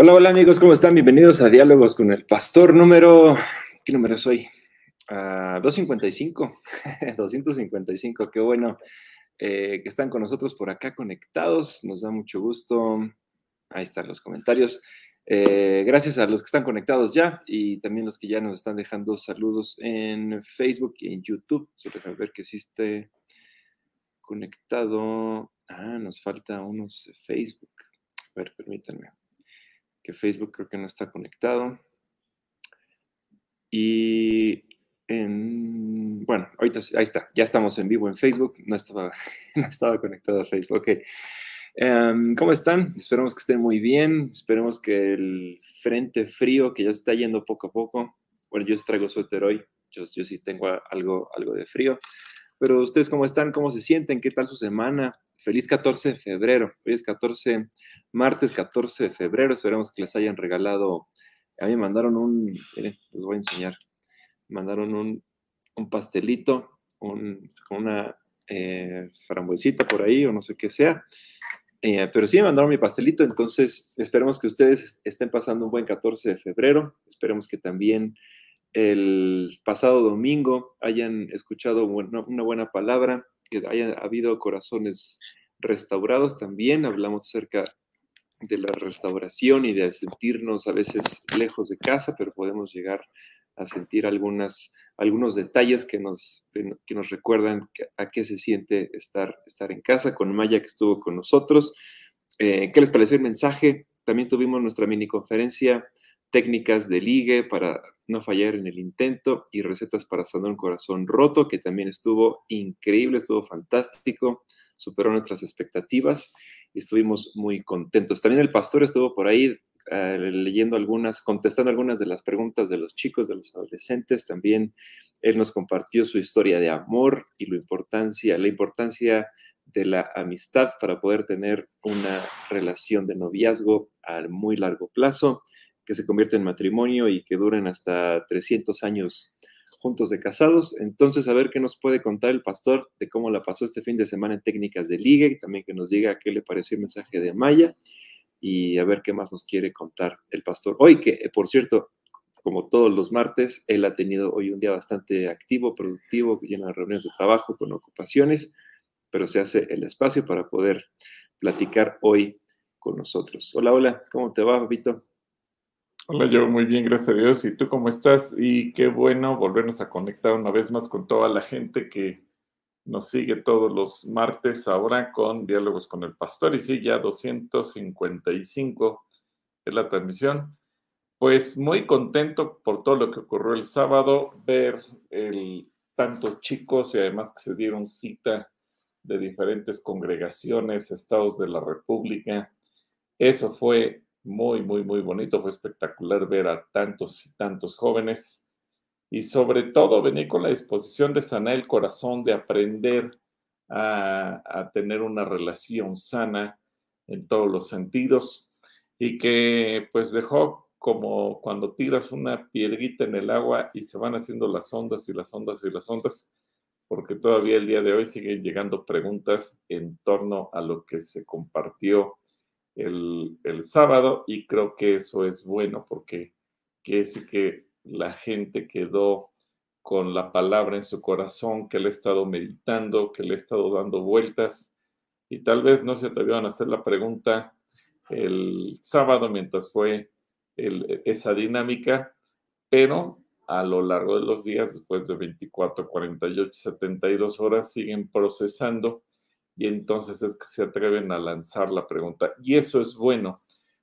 Hola, hola amigos, ¿cómo están? Bienvenidos a Diálogos con el Pastor número... ¿Qué número soy? Uh, 255, 255, qué bueno eh, que están con nosotros por acá conectados, nos da mucho gusto. Ahí están los comentarios. Eh, gracias a los que están conectados ya y también los que ya nos están dejando saludos en Facebook y en YouTube. Solo déjame ver que esté conectado. Ah, nos falta unos Facebook. A ver, permítanme que Facebook creo que no está conectado. Y en, bueno, ahorita ahí está, ya estamos en vivo en Facebook, no estaba, no estaba conectado a Facebook. Ok. Em, ¿Cómo están? Esperemos que estén muy bien, esperemos que el frente frío que ya está yendo poco a poco, bueno, yo traigo suéter hoy, yo, yo sí tengo algo, algo de frío, pero ustedes cómo están, cómo se sienten, qué tal su semana, feliz 14 de febrero. Hoy es 14, martes 14 de febrero. Esperemos que les hayan regalado. A mí me mandaron un, miren, les voy a enseñar. mandaron un, pastelito con una eh, frambuesita por ahí o no sé qué sea. Eh, pero sí me mandaron mi pastelito, entonces esperemos que ustedes estén pasando un buen 14 de febrero. Esperemos que también el pasado domingo hayan escuchado una buena palabra, que haya habido corazones restaurados también. Hablamos acerca de la restauración y de sentirnos a veces lejos de casa, pero podemos llegar a sentir algunas, algunos detalles que nos, que nos recuerdan a qué se siente estar, estar en casa, con Maya que estuvo con nosotros. Eh, ¿Qué les pareció el mensaje? También tuvimos nuestra mini conferencia, técnicas de ligue para no fallar en el intento y recetas para sanar un corazón roto, que también estuvo increíble, estuvo fantástico, superó nuestras expectativas y estuvimos muy contentos. También el pastor estuvo por ahí eh, leyendo algunas, contestando algunas de las preguntas de los chicos, de los adolescentes. También él nos compartió su historia de amor y la importancia, la importancia de la amistad para poder tener una relación de noviazgo a muy largo plazo que se convierte en matrimonio y que duren hasta 300 años juntos de casados. Entonces, a ver qué nos puede contar el pastor de cómo la pasó este fin de semana en técnicas de ligue y también que nos diga qué le pareció el mensaje de Maya y a ver qué más nos quiere contar el pastor. Hoy, que eh, por cierto, como todos los martes, él ha tenido hoy un día bastante activo, productivo, lleno de reuniones de trabajo, con ocupaciones, pero se hace el espacio para poder platicar hoy con nosotros. Hola, hola, ¿cómo te va, Vito? Hola, yo muy bien, gracias a Dios. ¿Y tú cómo estás? Y qué bueno volvernos a conectar una vez más con toda la gente que nos sigue todos los martes ahora con Diálogos con el Pastor. Y sí, ya 255 es la transmisión. Pues muy contento por todo lo que ocurrió el sábado, ver tantos chicos y además que se dieron cita de diferentes congregaciones, estados de la República. Eso fue muy, muy, muy bonito. Fue espectacular ver a tantos y tantos jóvenes. Y sobre todo venir con la disposición de sanar el corazón, de aprender a, a tener una relación sana en todos los sentidos. Y que pues dejó como cuando tiras una piedrita en el agua y se van haciendo las ondas y las ondas y las ondas, porque todavía el día de hoy siguen llegando preguntas en torno a lo que se compartió el, sábado y creo que eso es bueno porque quiere decir que la gente quedó con la palabra en su corazón, que le ha estado meditando, que le ha estado dando vueltas y tal vez no se atrevieron a hacer la pregunta el sábado mientras fue esa dinámica, pero a lo largo de los días, después de 24, 48, 72 horas, siguen procesando y entonces es que se atreven a lanzar la pregunta. Y eso es bueno,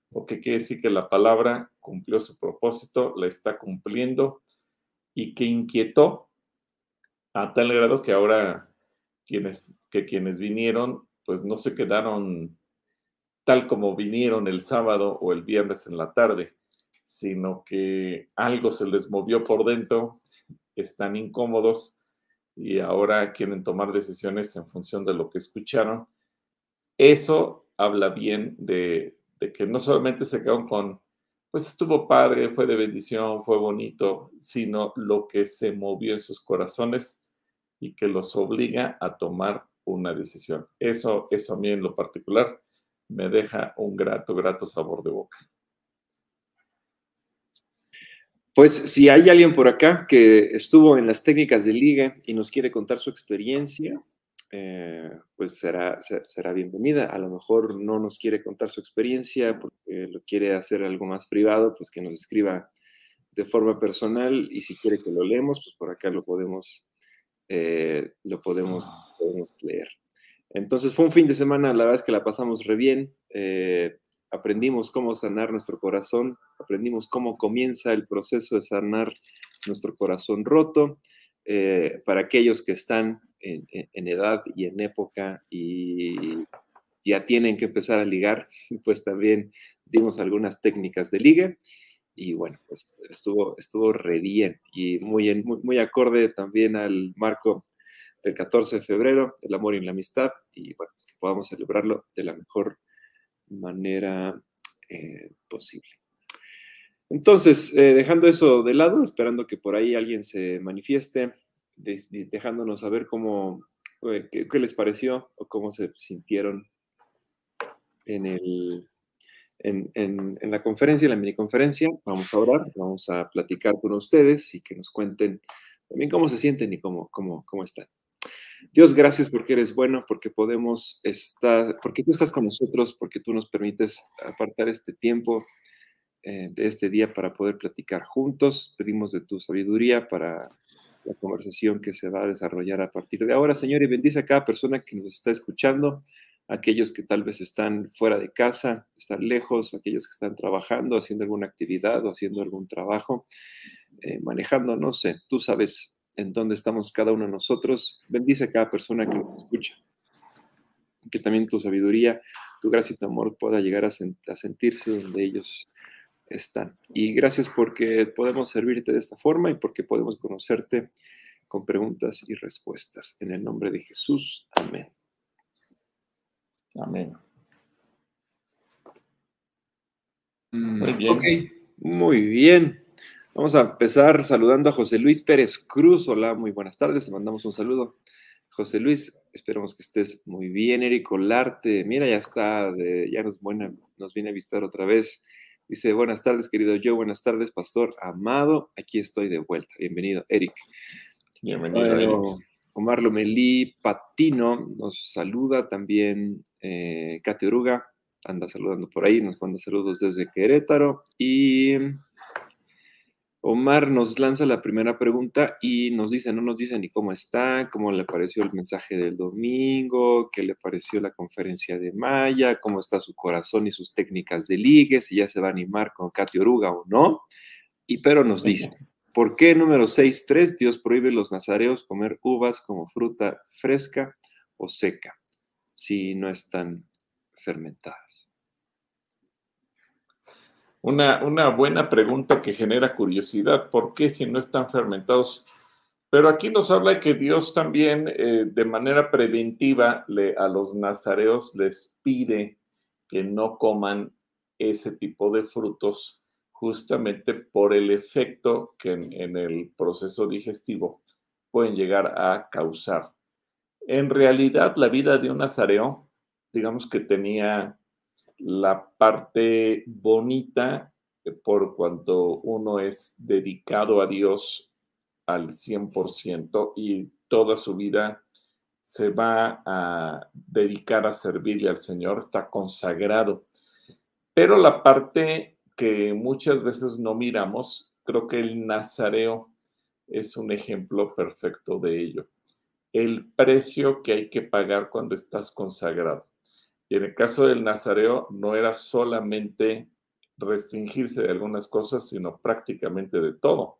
porque quiere decir que la palabra cumplió su propósito, la está cumpliendo y que inquietó a tal grado que ahora quienes, que quienes vinieron, pues no se quedaron tal como vinieron el sábado o el viernes en la tarde, sino que algo se les movió por dentro, están incómodos y ahora quieren tomar decisiones en función de lo que escucharon. Eso habla bien de, que no solamente se quedaron con, pues estuvo padre, fue de bendición, fue bonito, sino lo que se movió en sus corazones y que los obliga a tomar una decisión. Eso, eso a mí en lo particular me deja un grato, grato sabor de boca. Pues si hay alguien por acá que estuvo en las técnicas de liga y nos quiere contar su experiencia, eh, pues será, será bienvenida. A lo mejor no nos quiere contar su experiencia porque lo quiere hacer algo más privado, pues que nos escriba de forma personal y si quiere que lo leemos, pues por acá lo podemos, eh, lo podemos, Ah. podemos leer. Entonces fue un fin de semana, la verdad es que la pasamos re bien. eh, aprendimos cómo sanar nuestro corazón, aprendimos cómo comienza el proceso de sanar nuestro corazón roto. eh, para aquellos que están en, edad y en época y ya tienen que empezar a ligar, pues también dimos algunas técnicas de ligue y bueno, pues estuvo, estuvo re bien y muy, muy, muy acorde también al marco del 14 de febrero, el amor y la amistad, y bueno, pues que podamos celebrarlo de la mejor manera eh, posible. Entonces, eh, dejando eso de lado, esperando que por ahí alguien se manifieste, dejándonos saber cómo, eh, qué, les pareció o cómo se sintieron en, el, en- en la conferencia, en la miniconferencia. Vamos a orar, vamos a platicar con ustedes y que nos cuenten también cómo se sienten y cómo, cómo, cómo están. Dios, gracias porque eres bueno, porque podemos estar, porque tú estás con nosotros, porque tú nos permites apartar este tiempo eh, de este día para poder platicar juntos. Pedimos de tu sabiduría para la conversación que se va a desarrollar a partir de ahora, Señor, y bendice a cada persona que nos está escuchando, aquellos que tal vez están fuera de casa, están lejos, aquellos que están trabajando, haciendo alguna actividad o haciendo algún trabajo, eh, manejando, no sé, tú sabes en dónde estamos cada uno de nosotros. Bendice a cada persona que nos escucha. Que también tu sabiduría, tu gracia y tu amor pueda llegar a, a sentirse donde ellos están. Y gracias porque podemos servirte de esta forma y porque podemos conocerte con preguntas y respuestas. En el nombre de Jesús. Amén. Amén. Mm, Muy bien. Ok, muy bien. Vamos a empezar saludando a José Luis Pérez Cruz. Hola, muy buenas tardes. Te mandamos un saludo. José Luis, esperamos que estés muy bien. Eric Olarte, mira, ya está, de- ya nos, buena, nos viene a visitar otra vez. Dice, buenas tardes, querido yo, buenas tardes, pastor amado. Aquí estoy de vuelta. Bienvenido, Eric. Bienvenido, Eric. Omar Lomelí Patino nos saluda también. Eh, Kate Oruga anda saludando por ahí, nos manda saludos desde Querétaro. Y Omar nos lanza la primera pregunta y nos dice, no nos dice ni cómo está, cómo le pareció el mensaje del domingo, qué le pareció la conferencia de Maya, cómo está su corazón y sus técnicas de ligue, si ya se va a animar con Katy Oruga o no. Y pero nos dice, ¿por qué número 6.3 Dios prohíbe a los nazareos comer uvas como fruta fresca o seca si no están fermentadas? Una, una buena pregunta que genera curiosidad. ¿Por qué si no están fermentados? Pero aquí nos habla que Dios también eh, de manera preventiva le, a los nazareos les pide que no coman ese tipo de frutos justamente por el efecto que en el proceso digestivo pueden llegar a causar. En realidad, la vida de un nazareo, digamos que tenía la parte bonita por cuanto uno es dedicado a Dios al 100% y toda su vida se va a dedicar a servirle al Señor, está consagrado. Pero la parte que muchas veces no miramos, creo que el nazareo es un ejemplo perfecto de ello. El precio que hay que pagar cuando estás consagrado. Y en el caso del nazareo no era solamente restringirse de algunas cosas, sino prácticamente de todo.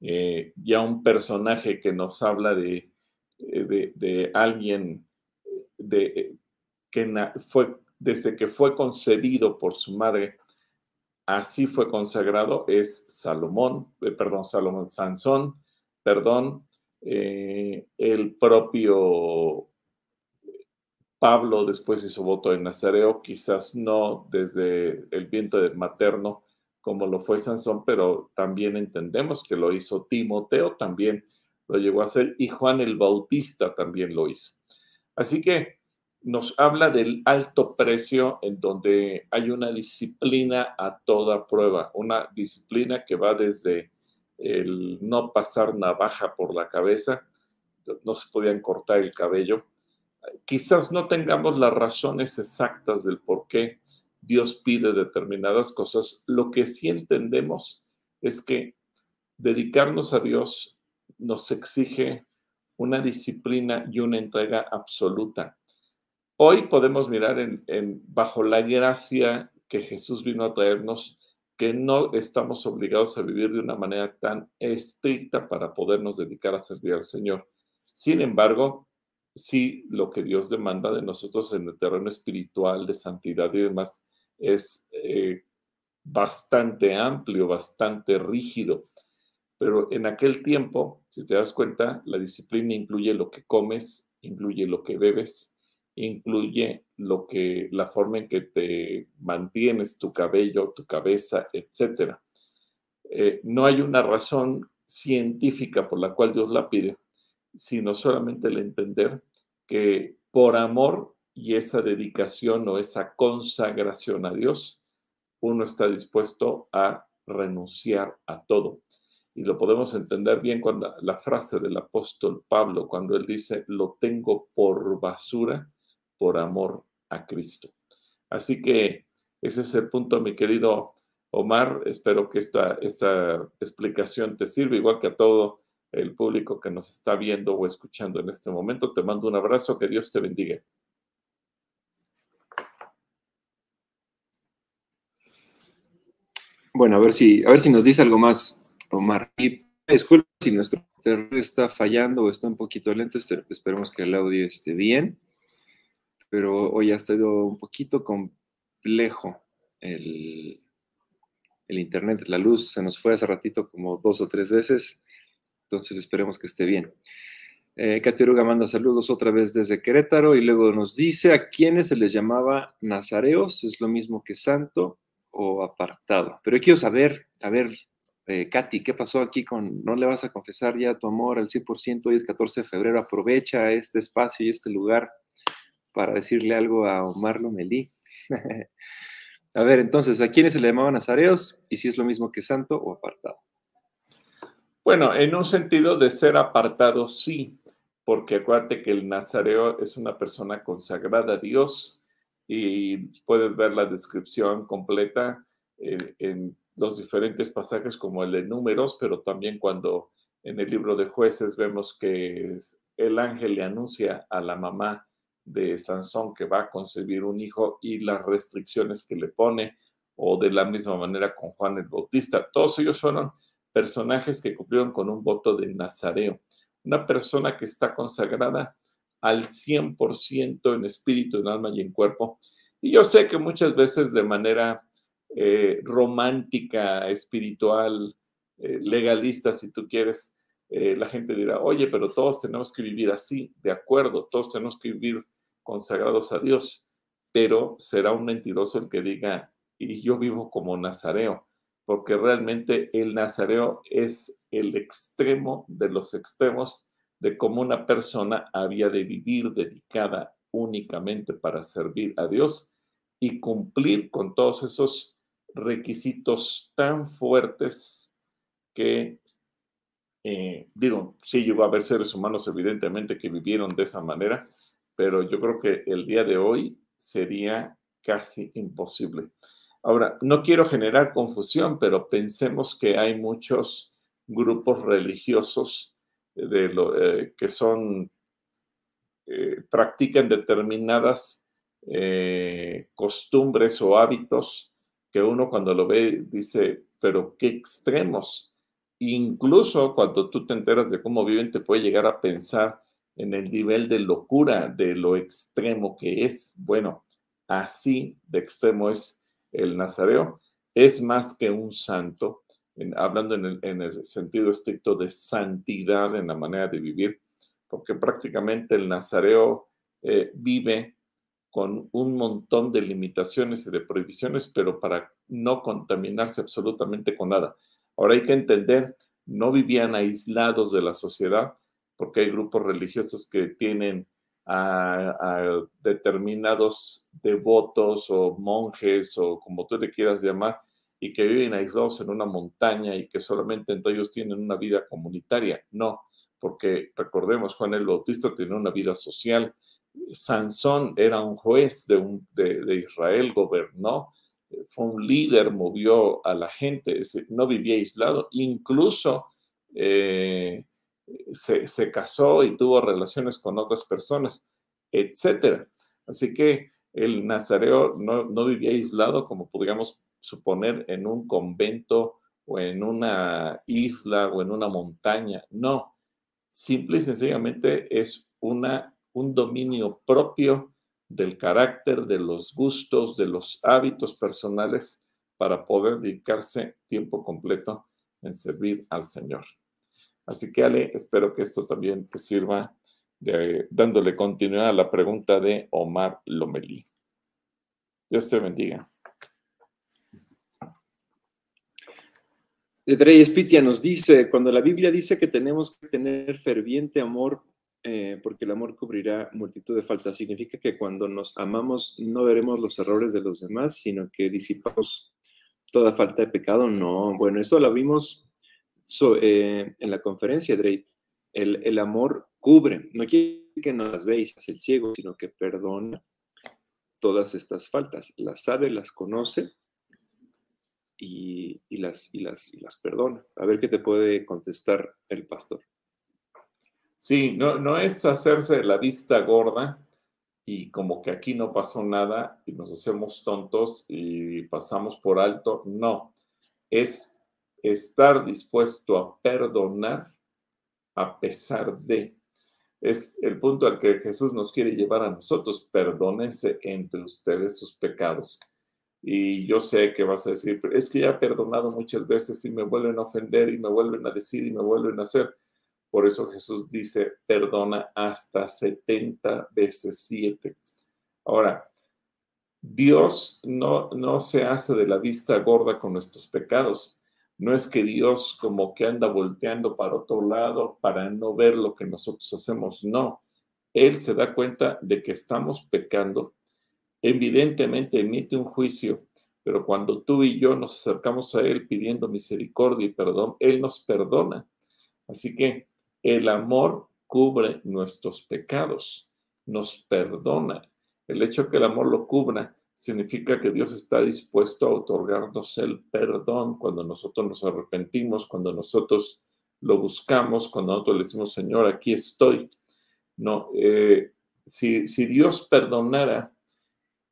Eh, ya un personaje que nos habla de, eh, de, alguien de, que na, fue desde que fue concebido por su madre, así fue consagrado, es Salomón, eh, perdón, Salomón, Sansón, perdón, eh, el propio Pablo después hizo voto de Nazareo, quizás no desde el vientre materno como lo fue Sansón, pero también entendemos que lo hizo Timoteo, también lo llegó a hacer, y Juan el Bautista también lo hizo. Así que nos habla del alto precio en donde hay una disciplina a toda prueba, una disciplina que va desde el no pasar navaja por la cabeza, no se podían cortar el cabello. Quizás no tengamos las razones exactas del por qué Dios pide determinadas cosas. Lo que sí entendemos es que dedicarnos a Dios nos exige una disciplina y una entrega absoluta. Hoy podemos mirar en, bajo la gracia que Jesús vino a traernos, que no estamos obligados a vivir de una manera tan estricta para podernos dedicar a servir al Señor. Sin embargo, sí lo que Dios demanda de nosotros en el terreno espiritual, de santidad y demás, es eh, bastante amplio, bastante rígido. Pero en aquel tiempo, si te das cuenta, la disciplina incluye lo que comes, incluye lo que bebes, incluye lo que, la forma en que te mantienes tu cabello, tu cabeza, etc. Eh, no hay una razón científica por la cual Dios la pide, sino solamente el entender que por amor y esa dedicación o esa consagración a Dios, uno está dispuesto a renunciar a todo. Y lo podemos entender bien cuando la frase del apóstol Pablo, cuando él dice, lo tengo por basura por amor a Cristo. Así que ese es el punto, mi querido Omar. Espero que esta, esta explicación te sirva, igual que a todo el público que nos está viendo o escuchando en este momento. Te mando un abrazo, que Dios te bendiga. Bueno, a ver si, a ver si nos dice algo más, Omar. Y disculpa si nuestro internet está fallando o está un poquito lento, esperemos que el audio esté bien pero hoy ha estado un poquito complejo el, internet. La luz se nos fue hace ratito como dos o tres veces, entonces esperemos que esté bien. Eh, manda saludos otra vez desde Querétaro y luego nos dice a quiénes se les llamaba nazareos, es lo mismo que santo o apartado. Pero quiero saber, a ver, eh, Katy, ¿qué pasó aquí con no le vas a confesar ya tu amor al 100%? Hoy es 14 de febrero, aprovecha este espacio y este lugar para decirle algo a Omar Lomelí. a ver, entonces, ¿a quiénes se le llamaban nazareos? Y si es lo mismo que santo o apartado. Bueno, en un sentido de ser apartado, sí, porque acuérdate que el nazareo es una persona consagrada a Dios y puedes ver la descripción completa en, en los diferentes pasajes como el de números, pero también cuando en el libro de jueces vemos que el ángel le anuncia a la mamá de Sansón que va a concebir un hijo y las restricciones que le pone, o de la misma manera con Juan el Bautista. Todos ellos fueron personajes que cumplieron con un voto de Nazareo, una persona que está consagrada al 100% en espíritu, en alma y en cuerpo. Y yo sé que muchas veces de manera eh, romántica, espiritual, eh, legalista, si tú quieres, eh, la gente dirá, oye, pero todos tenemos que vivir así, de acuerdo, todos tenemos que vivir consagrados a Dios, pero será un mentiroso el que diga, y yo vivo como nazareo, porque realmente el nazareo es el extremo de los extremos de cómo una persona había de vivir dedicada únicamente para servir a Dios y cumplir con todos esos requisitos tan fuertes que, eh, digo, sí llegó a haber seres humanos evidentemente que vivieron de esa manera, pero yo creo que el día de hoy sería casi imposible. Ahora, no quiero generar confusión, pero pensemos que hay muchos grupos religiosos lo, eh, que son, eh, practican determinadas eh, costumbres o hábitos que uno cuando lo ve dice, pero qué extremos. Incluso cuando tú te enteras de cómo viven, te puede llegar a pensar en el nivel de locura, de lo extremo que es. Bueno, así de extremo es el nazareo. Es más que un santo, hablando en el, sentido estricto de santidad en la manera de vivir, porque prácticamente el nazareo eh, vive con un montón de limitaciones y de prohibiciones, pero para no contaminarse absolutamente con nada. Ahora hay que entender, no vivían aislados de la sociedad, porque hay grupos religiosos que tienen a, determinados devotos o monjes o como tú le quieras llamar, y que viven aislados en una montaña y que solamente entre ellos tienen una vida comunitaria. No, porque recordemos, Juan el Bautista tenía una vida social. Sansón era un juez de, de, Israel, gobernó, fue un líder, movió a la gente, no vivía aislado, incluso eh, se, casó y tuvo relaciones con otras personas, etcétera. Así que el nazareo no, no, vivía aislado como podríamos suponer en un convento o en una isla o en una montaña. No, simple y sencillamente es una, un dominio propio del carácter, de los gustos, de los hábitos personales para poder dedicarse tiempo completo en servir al Señor. Así que Ale, espero que esto también te sirva de, dándole continuidad a la pregunta de Omar Lomelí. Dios te bendiga. Drey Spitia nos dice, cuando la Biblia dice que tenemos que tener ferviente amor, eh, porque el amor cubrirá multitud de faltas, significa que cuando nos amamos no veremos los errores de los demás, sino que disipamos toda falta de pecado. No, bueno, eso lo vimos eh, en la conferencia, Drake, el, amor cubre, no quiere que nos veis, es el ciego, sino que perdona todas estas faltas, las sabe, las conoce y, las, y, las, y las perdona. A ver qué te puede contestar el pastor. Sí, no, no es hacerse la vista gorda y como que aquí no pasó nada y nos hacemos tontos y pasamos por alto. No, es estar dispuesto a perdonar a pesar de. Es el punto al que Jesús nos quiere llevar a nosotros. Perdónense entre ustedes sus pecados. Y yo sé que vas a decir, es que ya he perdonado muchas veces y me vuelven a ofender y me vuelven a decir y me vuelven a hacer. Por eso Jesús dice, perdona hasta 70 veces 7. Ahora, Dios no, no se hace de la vista gorda con nuestros pecados. No es que Dios como que anda volteando para otro lado para no ver lo que nosotros hacemos. No, Él se da cuenta de que estamos pecando. Evidentemente emite un juicio, pero cuando tú y yo nos acercamos a Él pidiendo misericordia y perdón, Él nos perdona. Así que el amor cubre nuestros pecados, nos perdona. El hecho que el amor lo cubra significa que Dios está dispuesto a otorgarnos el perdón cuando nosotros nos arrepentimos, cuando nosotros lo buscamos, cuando nosotros le decimos, Señor, aquí estoy. No, eh, si, si Dios perdonara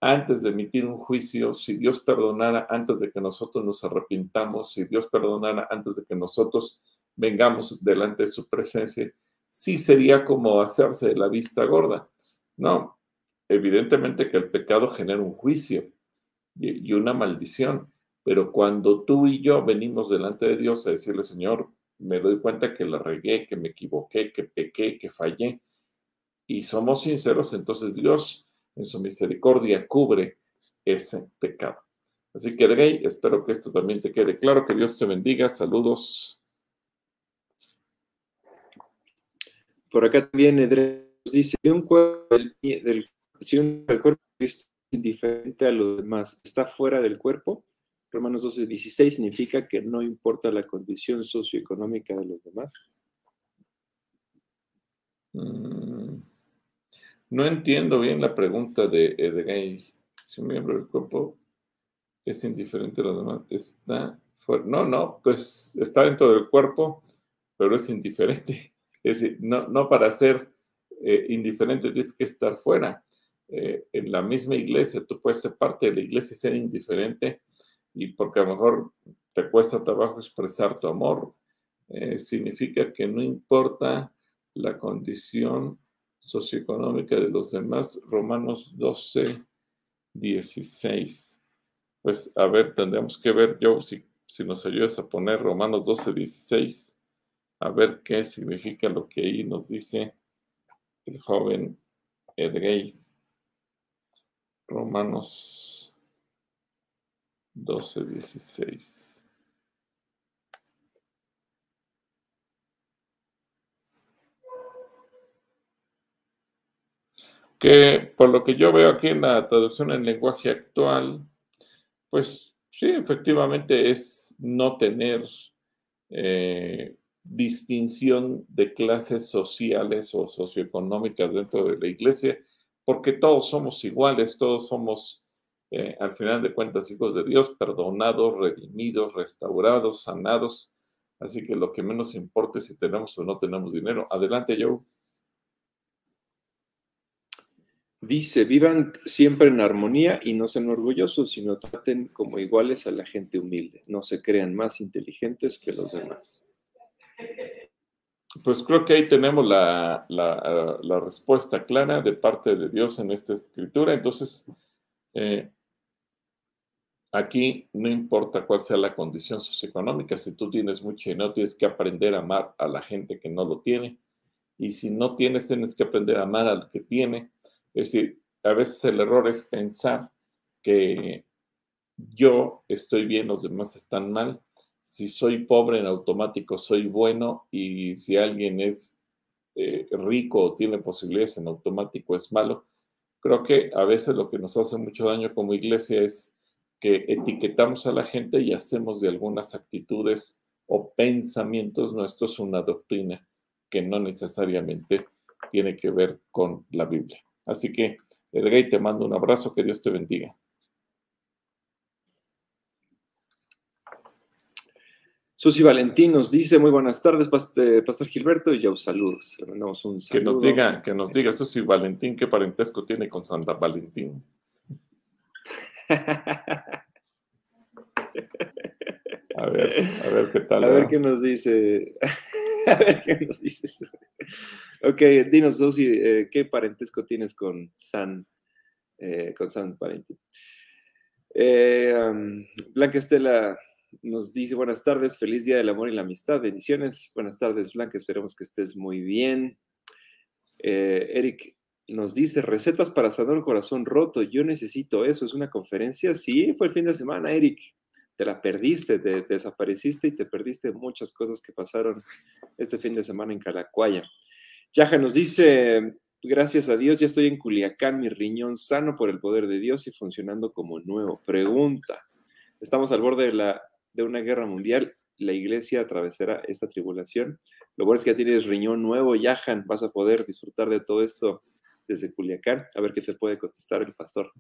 antes de emitir un juicio, si Dios perdonara antes de que nosotros nos arrepintamos, si Dios perdonara antes de que nosotros vengamos delante de su presencia, sí sería como hacerse de la vista gorda. No, evidentemente que el pecado genera un juicio y, una maldición, pero cuando tú y yo venimos delante de Dios a decirle, Señor, me doy cuenta que la regué, que me equivoqué, que pequé, que fallé, y somos sinceros, entonces Dios en su misericordia cubre ese pecado. Así que, Rey, espero que esto también te quede claro. Que Dios te bendiga. Saludos. Por acá también Edrey nos dice, un cuerpo del si el cuerpo es indiferente a los demás, está fuera del cuerpo, Romanos 12, 16 significa que no importa la condición socioeconómica de los demás. Mm, no entiendo bien la pregunta de Edgay. Si un miembro del cuerpo es indiferente a los demás, está fuera. No, no, pues está dentro del cuerpo, pero es indiferente. Es decir, no, no para ser eh, indiferente tienes que estar fuera. Eh, en la misma iglesia, tú puedes ser parte de la iglesia y ser indiferente, y porque a lo mejor te cuesta trabajo expresar tu amor, eh, significa que no importa la condición socioeconómica de los demás. Romanos 12, 16. Pues a ver, tendremos que ver, yo, si, si nos ayudas a poner Romanos 12, 16, a ver qué significa lo que ahí nos dice el joven Edgay. Romanos 12, 16. Que por lo que yo veo aquí en la traducción en lenguaje actual, pues sí, efectivamente es no tener eh, distinción de clases sociales o socioeconómicas dentro de la iglesia, porque todos somos iguales, todos somos, eh, al final de cuentas, hijos de Dios, perdonados, redimidos, restaurados, sanados. Así que lo que menos importa es si tenemos o no tenemos dinero. Adelante, Joe. Dice, vivan siempre en armonía y no sean orgullosos, sino traten como iguales a la gente humilde. No se crean más inteligentes que los demás. Pues creo que ahí tenemos la, respuesta clara de parte de Dios en esta escritura. Entonces, eh, aquí no importa cuál sea la condición socioeconómica, si tú tienes mucho no tienes que aprender a amar a la gente que no lo tiene. Y si no tienes, tienes que aprender a amar al que tiene. Es decir, a veces el error es pensar que yo estoy bien, los demás están mal si soy pobre en automático soy bueno y si alguien es eh, rico o tiene posibilidades en automático es malo. Creo que a veces lo que nos hace mucho daño como iglesia es que etiquetamos a la gente y hacemos de algunas actitudes o pensamientos nuestros una doctrina que no necesariamente tiene que ver con la Biblia. Así que, Edgar, te mando un abrazo, que Dios te bendiga. Susi Valentín nos dice, muy buenas tardes, Pastor Gilberto, y ya saludos. Le mandamos un saludo. Que nos diga, que nos diga, Susi Valentín, ¿qué parentesco tiene con Santa Valentín? A ver, a ver qué tal. A ver qué nos dice. a ver qué nos dice. ok, dinos, Susi, eh, ¿qué parentesco tienes con San, eh, con San Valentín? Eh, Blanca Estela nos dice buenas tardes, feliz día del amor y la amistad, bendiciones. Buenas tardes, Blanca, esperemos que estés muy bien. Eh, Eric nos dice recetas para sanar un corazón roto. Yo necesito eso, es una conferencia. Sí, fue el fin de semana, Eric. Te la perdiste, te, desapareciste y te perdiste muchas cosas que pasaron este fin de semana en Calacuaya. Yaja nos dice, gracias a Dios, ya estoy en Culiacán, mi riñón sano por el poder de Dios y funcionando como nuevo. Pregunta, estamos al borde de la de una guerra mundial, la iglesia atravesará esta tribulación. Lo bueno es que ya tienes riñón nuevo, Yahan, vas a poder disfrutar de todo esto desde Culiacán. A ver qué te puede contestar el pastor.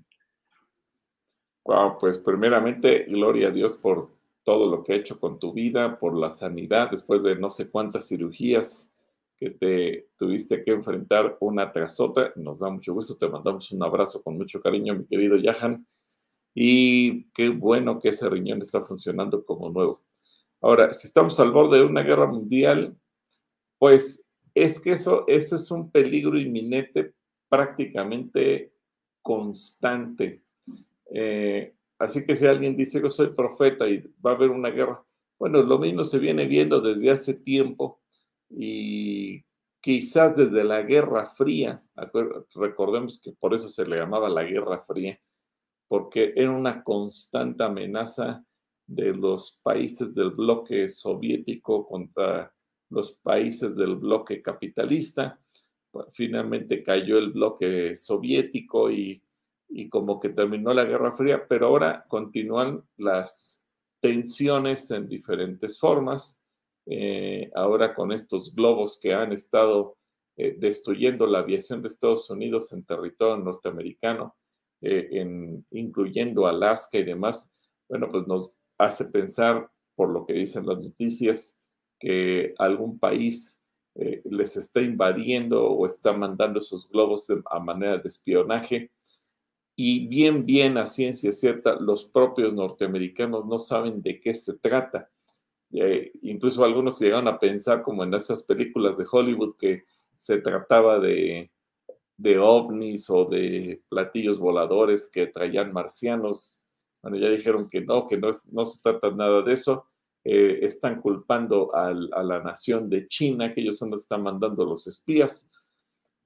Wow, pues primeramente, gloria a Dios por todo lo que ha hecho con tu vida, por la sanidad, después de no sé cuántas cirugías que te tuviste que enfrentar una tras otra. Nos da mucho gusto, te mandamos un abrazo con mucho cariño, mi querido Yahan. Y qué bueno que ese riñón está funcionando como nuevo. Ahora, si estamos al borde de una guerra mundial, pues es que eso, eso es un peligro inminente prácticamente constante. Eh, así que si alguien dice que soy profeta y va a haber una guerra, bueno, lo mismo se viene viendo desde hace tiempo y quizás desde la Guerra Fría, recordemos que por eso se le llamaba la Guerra Fría, porque era una constante amenaza de los países del bloque soviético contra los países del bloque capitalista. Finalmente cayó el bloque soviético y, como que terminó la Guerra Fría, pero ahora continúan las tensiones en diferentes formas. Eh, ahora con estos globos que han estado eh, destruyendo la aviación de Estados Unidos en territorio norteamericano, eh, en, incluyendo Alaska y demás, bueno, pues nos hace pensar, por lo que dicen las noticias, que algún país eh, les está invadiendo o está mandando esos globos a manera de espionaje. Y bien, bien, a ciencia cierta, los propios norteamericanos no saben de qué se trata. Eh, incluso algunos llegaron a pensar, como en esas películas de Hollywood, que se trataba de de ovnis o de platillos voladores que traían marcianos. Bueno, ya dijeron que no, que no, no se trata nada de eso. Eh, están culpando a la nación de China, que ellos son los que están mandando los espías.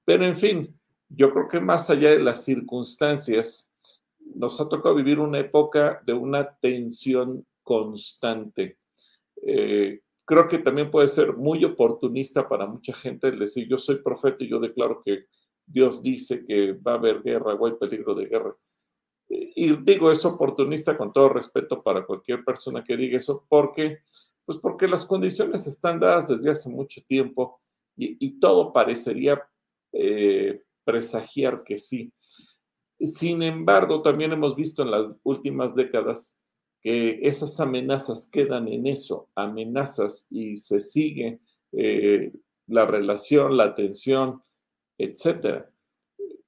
Pero en fin, yo creo que más allá de las circunstancias, nos ha tocado vivir una época de una tensión constante. Eh, creo que también puede ser muy oportunista para mucha gente el decir, yo soy profeta y yo declaro que Dios dice que va a haber guerra o hay peligro de guerra. Y digo, es oportunista con todo respeto para cualquier persona que diga eso, porque, pues porque las condiciones están dadas desde hace mucho tiempo y, todo parecería eh, presagiar que sí. Sin embargo, también hemos visto en las últimas décadas que esas amenazas quedan en eso, amenazas y se sigue eh, la relación, la atención, etcétera.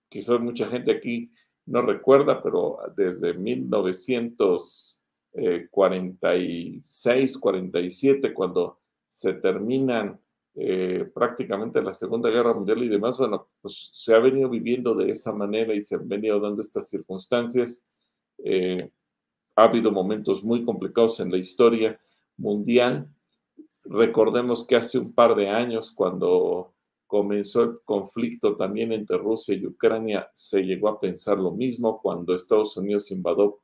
Quizás mucha gente aquí no recuerda, pero desde 1946, 47, cuando se terminan eh, prácticamente la Segunda Guerra Mundial y demás, bueno, pues se ha venido viviendo de esa manera y se han venido dando estas circunstancias. Eh, ha habido momentos muy complicados en la historia mundial. Recordemos que hace un par de años, cuando comenzó el conflicto también entre Rusia y Ucrania, se llegó a pensar lo mismo cuando Estados Unidos invadió,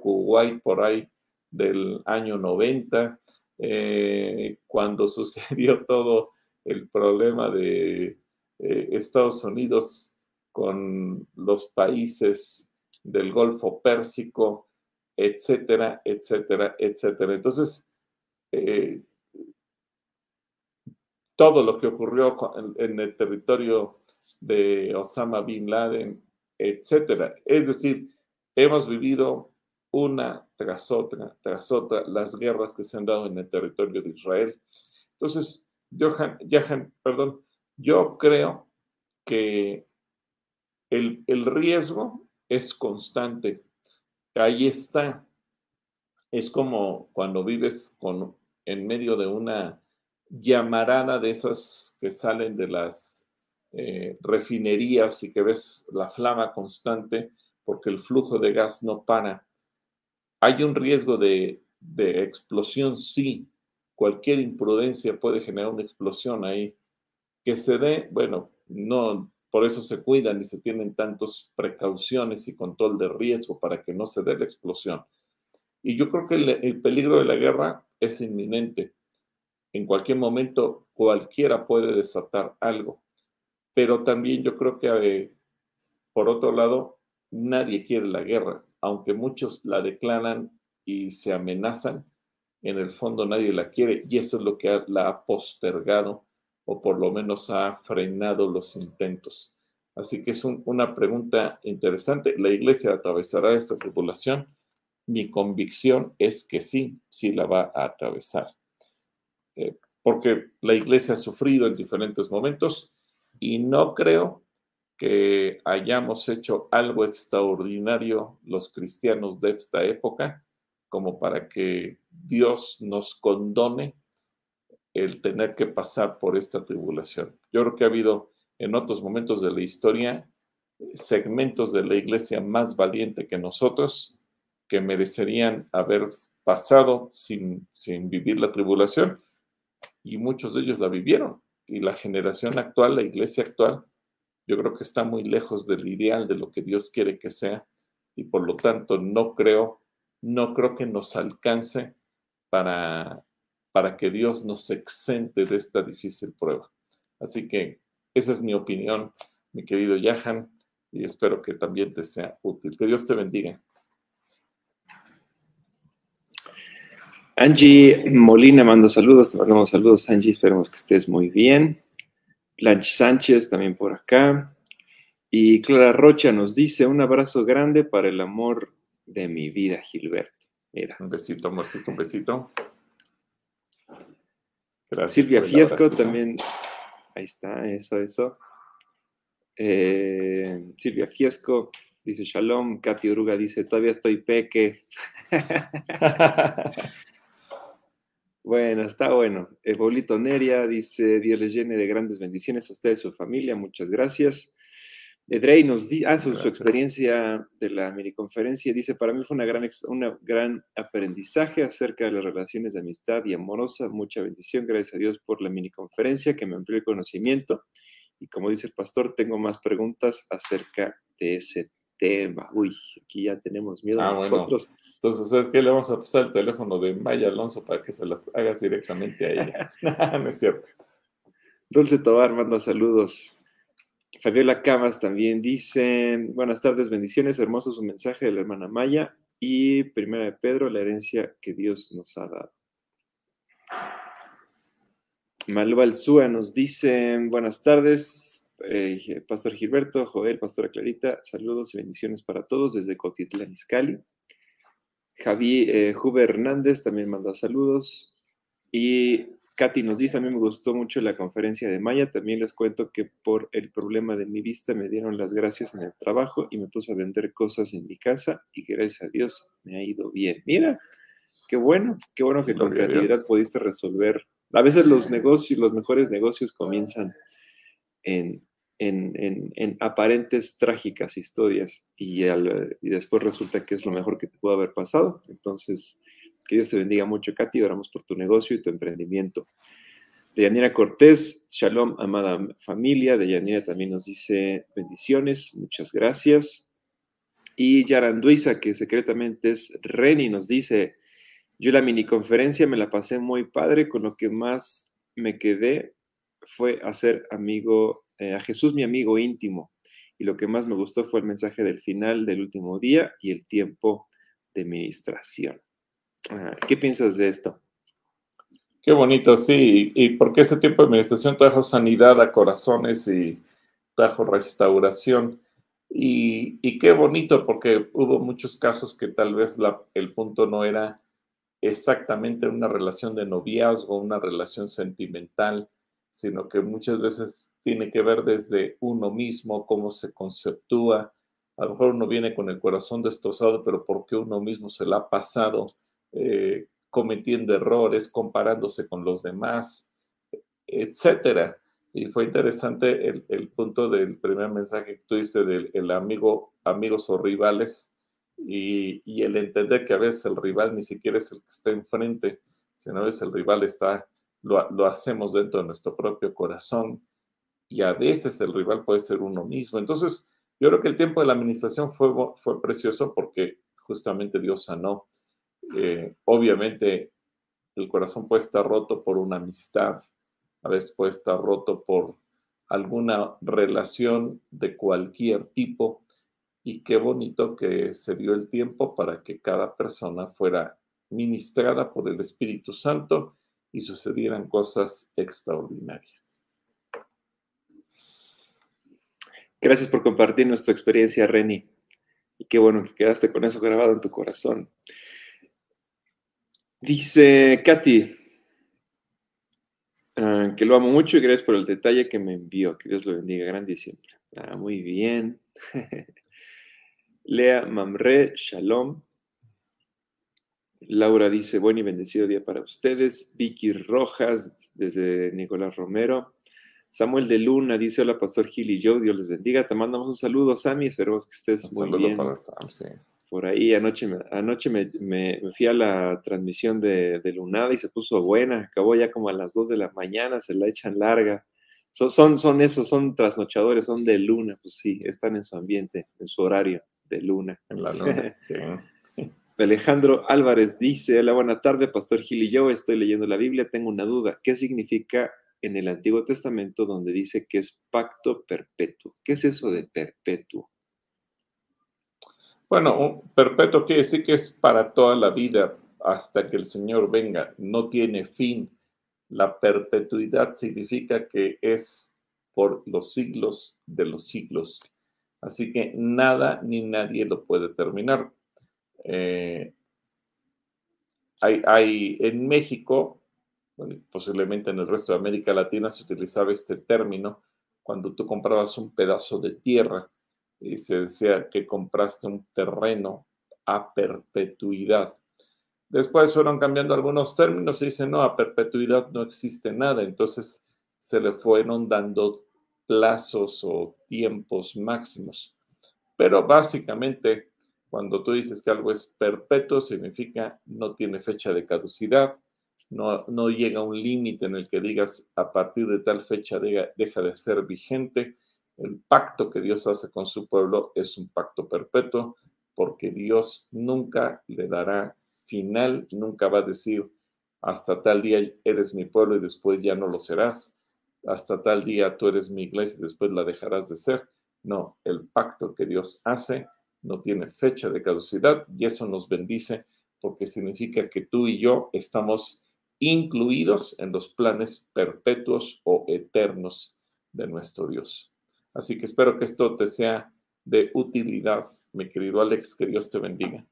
Kuwait por ahí del año 90 eh, cuando sucedió todo el problema de eh, Estados Unidos con los países del Golfo Pérsico, etcétera, etcétera, etcétera. Entonces, eh, todo lo que ocurrió en, el territorio de Osama Bin Laden, etcétera. Es decir, hemos vivido una tras otra, tras otra, las guerras que se han dado en el territorio de Israel. Entonces, Johan, Johan perdón, yo creo que el, el riesgo es constante. Ahí está. Es como cuando vives con, en medio de una llamarada de esas que salen de las eh, refinerías y que ves la flama constante porque el flujo de gas no para. ¿Hay un riesgo de, explosión? Sí. Cualquier imprudencia puede generar una explosión ahí. Que se dé, bueno, no, por eso se cuidan y se tienen tantas precauciones y control de riesgo para que no se dé la explosión. Y yo creo que el, peligro de la guerra es inminente. En cualquier momento cualquiera puede desatar algo. Pero también yo creo que, eh, por otro lado, nadie quiere la guerra aunque muchos la declaran y se amenazan, en el fondo nadie la quiere y eso es lo que la ha postergado o por lo menos ha frenado los intentos. Así que es una pregunta interesante. ¿La iglesia atravesará esta tribulación? Mi convicción es que sí, sí la va a atravesar. Eh, porque la iglesia ha sufrido en diferentes momentos y no creo que hayamos hecho algo extraordinario los cristianos de esta época, como para que Dios nos condone el tener que pasar por esta tribulación. Yo creo que ha habido en otros momentos de la historia segmentos de la iglesia más valiente que nosotros que merecerían haber pasado sin, sin vivir la tribulación y muchos de ellos la vivieron. Y la generación actual, la iglesia actual, yo creo que está muy lejos del ideal de lo que Dios quiere que sea y por lo tanto no creo, no creo que nos alcance para, para que Dios nos exente de esta difícil prueba. Así que esa es mi opinión, mi querido Yahan, y espero que también te sea útil. Que Dios te bendiga. Angie Molina manda saludos, te mandamos saludos, Angie, esperemos que estés muy bien. Blanche Sánchez también por acá. Y Clara Rocha nos dice, un abrazo grande para el amor de mi vida, Gilberto. Mira. Un besito, amorcito, un besito. Gracias Silvia Fiesco también. Ahí está, eso, eso. Eh, Silvia Fiesco dice Shalom. Katy Uruga dice, todavía estoy peque. Bueno, está bueno. Bolito Neria dice, Dios les llene de grandes bendiciones a ustedes y su familia. Muchas gracias. Drey nos dice, ah, su, experiencia de la miniconferencia, dice, para mí fue una gran, una gran aprendizaje acerca de las relaciones de amistad y amorosa. Mucha bendición. Gracias a Dios por la miniconferencia que me amplió el conocimiento. Y como dice el pastor, tengo más preguntas acerca de ese tema. Uy, aquí ya tenemos miedo ah, nosotros. Entonces, ¿sabes qué? Le vamos a pasar el teléfono de Maya Alonso para que se las hagas directamente a ella. no es cierto. Dulce Tobar manda saludos. Fabiola Camas también dice, buenas tardes, bendiciones, hermoso su mensaje de la hermana Maya y primera de Pedro, la herencia que Dios nos ha dado. Malva Alzúa nos dice, buenas tardes, eh, Pastor Gilberto, Joel, Pastora Clarita, saludos y bendiciones para todos desde Cotitlán, Izcalli. Javi eh, Huber Hernández también manda saludos. Y Katy nos dice, a mí me gustó mucho la conferencia de Maya, también les cuento que por el problema de mi vista me dieron las gracias en el trabajo y me puse a vender cosas en mi casa y gracias a Dios me ha ido bien. Mira, qué bueno, qué bueno que con creatividad pudiste resolver. A veces los negocios, los mejores negocios comienzan en, aparentes trágicas historias y, después resulta que es lo mejor que te pudo haber pasado. Entonces, que Dios te bendiga mucho, Katy. Oramos por tu negocio y tu emprendimiento. Deyanira Cortés, Shalom, amada familia. Deyanira también nos dice bendiciones, muchas gracias. Y Yaranduiza, que secretamente es Reni, nos dice, yo la mini conferencia me la pasé muy padre, con lo que más me quedé fue hacer amigo, eh, a Jesús mi amigo íntimo. Y lo que más me gustó fue el mensaje del final del último día y el tiempo de ministración. ¿Qué piensas de esto? Qué bonito, sí, y porque ese tiempo de administración trajo sanidad a corazones y trajo restauración. Y, qué bonito, porque hubo muchos casos que tal vez el punto no era exactamente una relación de noviazgo, una relación sentimental, sino que muchas veces tiene que ver desde uno mismo, cómo se conceptúa. A lo mejor uno viene con el corazón destrozado, pero porque uno mismo se la ha pasado eh, cometiendo errores, comparándose con los demás, etcétera. Y fue interesante el, punto del primer mensaje que tuviste del amigo, amigos o rivales y, el entender que a veces el rival ni siquiera es el que está enfrente, sino a veces el rival está, lo, lo hacemos dentro de nuestro propio corazón y a veces el rival puede ser uno mismo. Entonces, yo creo que el tiempo de la administración fue, fue precioso porque justamente Dios sanó eh, obviamente el corazón puede estar roto por una amistad, a veces puede estar roto por alguna relación de cualquier tipo y qué bonito que se dio el tiempo para que cada persona fuera ministrada por el Espíritu Santo y sucedieran cosas extraordinarias. Gracias por compartir nuestra experiencia, Reni. Y qué bueno que quedaste con eso grabado en tu corazón. Dice Katy, ah, que lo amo mucho y gracias por el detalle que me envió. Que Dios lo bendiga grande y siempre. Ah, muy bien. Lea Mamre, Shalom. Laura dice, buen y bendecido día para ustedes. Vicky Rojas, desde Nicolás Romero. Samuel de Luna dice, hola Pastor Gil y yo, Dios les bendiga. Te mandamos un saludo, Sammy, esperemos que estés muy bien. Para Sam, sí por ahí anoche, me, anoche me, fui a la transmisión de, Lunada y se puso buena, acabó ya como a las 2 de la mañana, se la echan larga. Son, son, son esos, son trasnochadores, son de luna, pues sí, están en su ambiente, en su horario de luna. En la luna, sí. Alejandro Álvarez dice, hola, buena tarde, Pastor Gil y yo, estoy leyendo la Biblia, tengo una duda, ¿qué significa en el Antiguo Testamento donde dice que es pacto perpetuo? ¿Qué es eso de perpetuo? Bueno, perpetuo quiere decir que es para toda la vida hasta que el Señor venga, no tiene fin. La perpetuidad significa que es por los siglos de los siglos. Así que nada ni nadie lo puede terminar. Eh, hay, en México, posiblemente en el resto de América Latina, se utilizaba este término cuando tú comprabas un pedazo de tierra y se decía que compraste un terreno a perpetuidad. Después fueron cambiando algunos términos y dicen, no, a perpetuidad no existe nada. Entonces se le fueron dando plazos o tiempos máximos. Pero básicamente, cuando tú dices que algo es perpetuo, significa no tiene fecha de caducidad, no, no llega un límite en el que digas a partir de tal fecha deja de ser vigente, el pacto que Dios hace con su pueblo es un pacto perpetuo porque Dios nunca le dará final, nunca va a decir hasta tal día eres mi pueblo y después ya no lo serás. hasta tal día tú eres mi iglesia y después la dejarás de ser. No, el pacto que Dios hace no tiene fecha de caducidad y eso nos bendice porque significa que tú y yo estamos incluidos en los planes perpetuos o eternos de nuestro Dios. Así que espero que esto te sea de utilidad, mi querido Alex, que Dios te bendiga.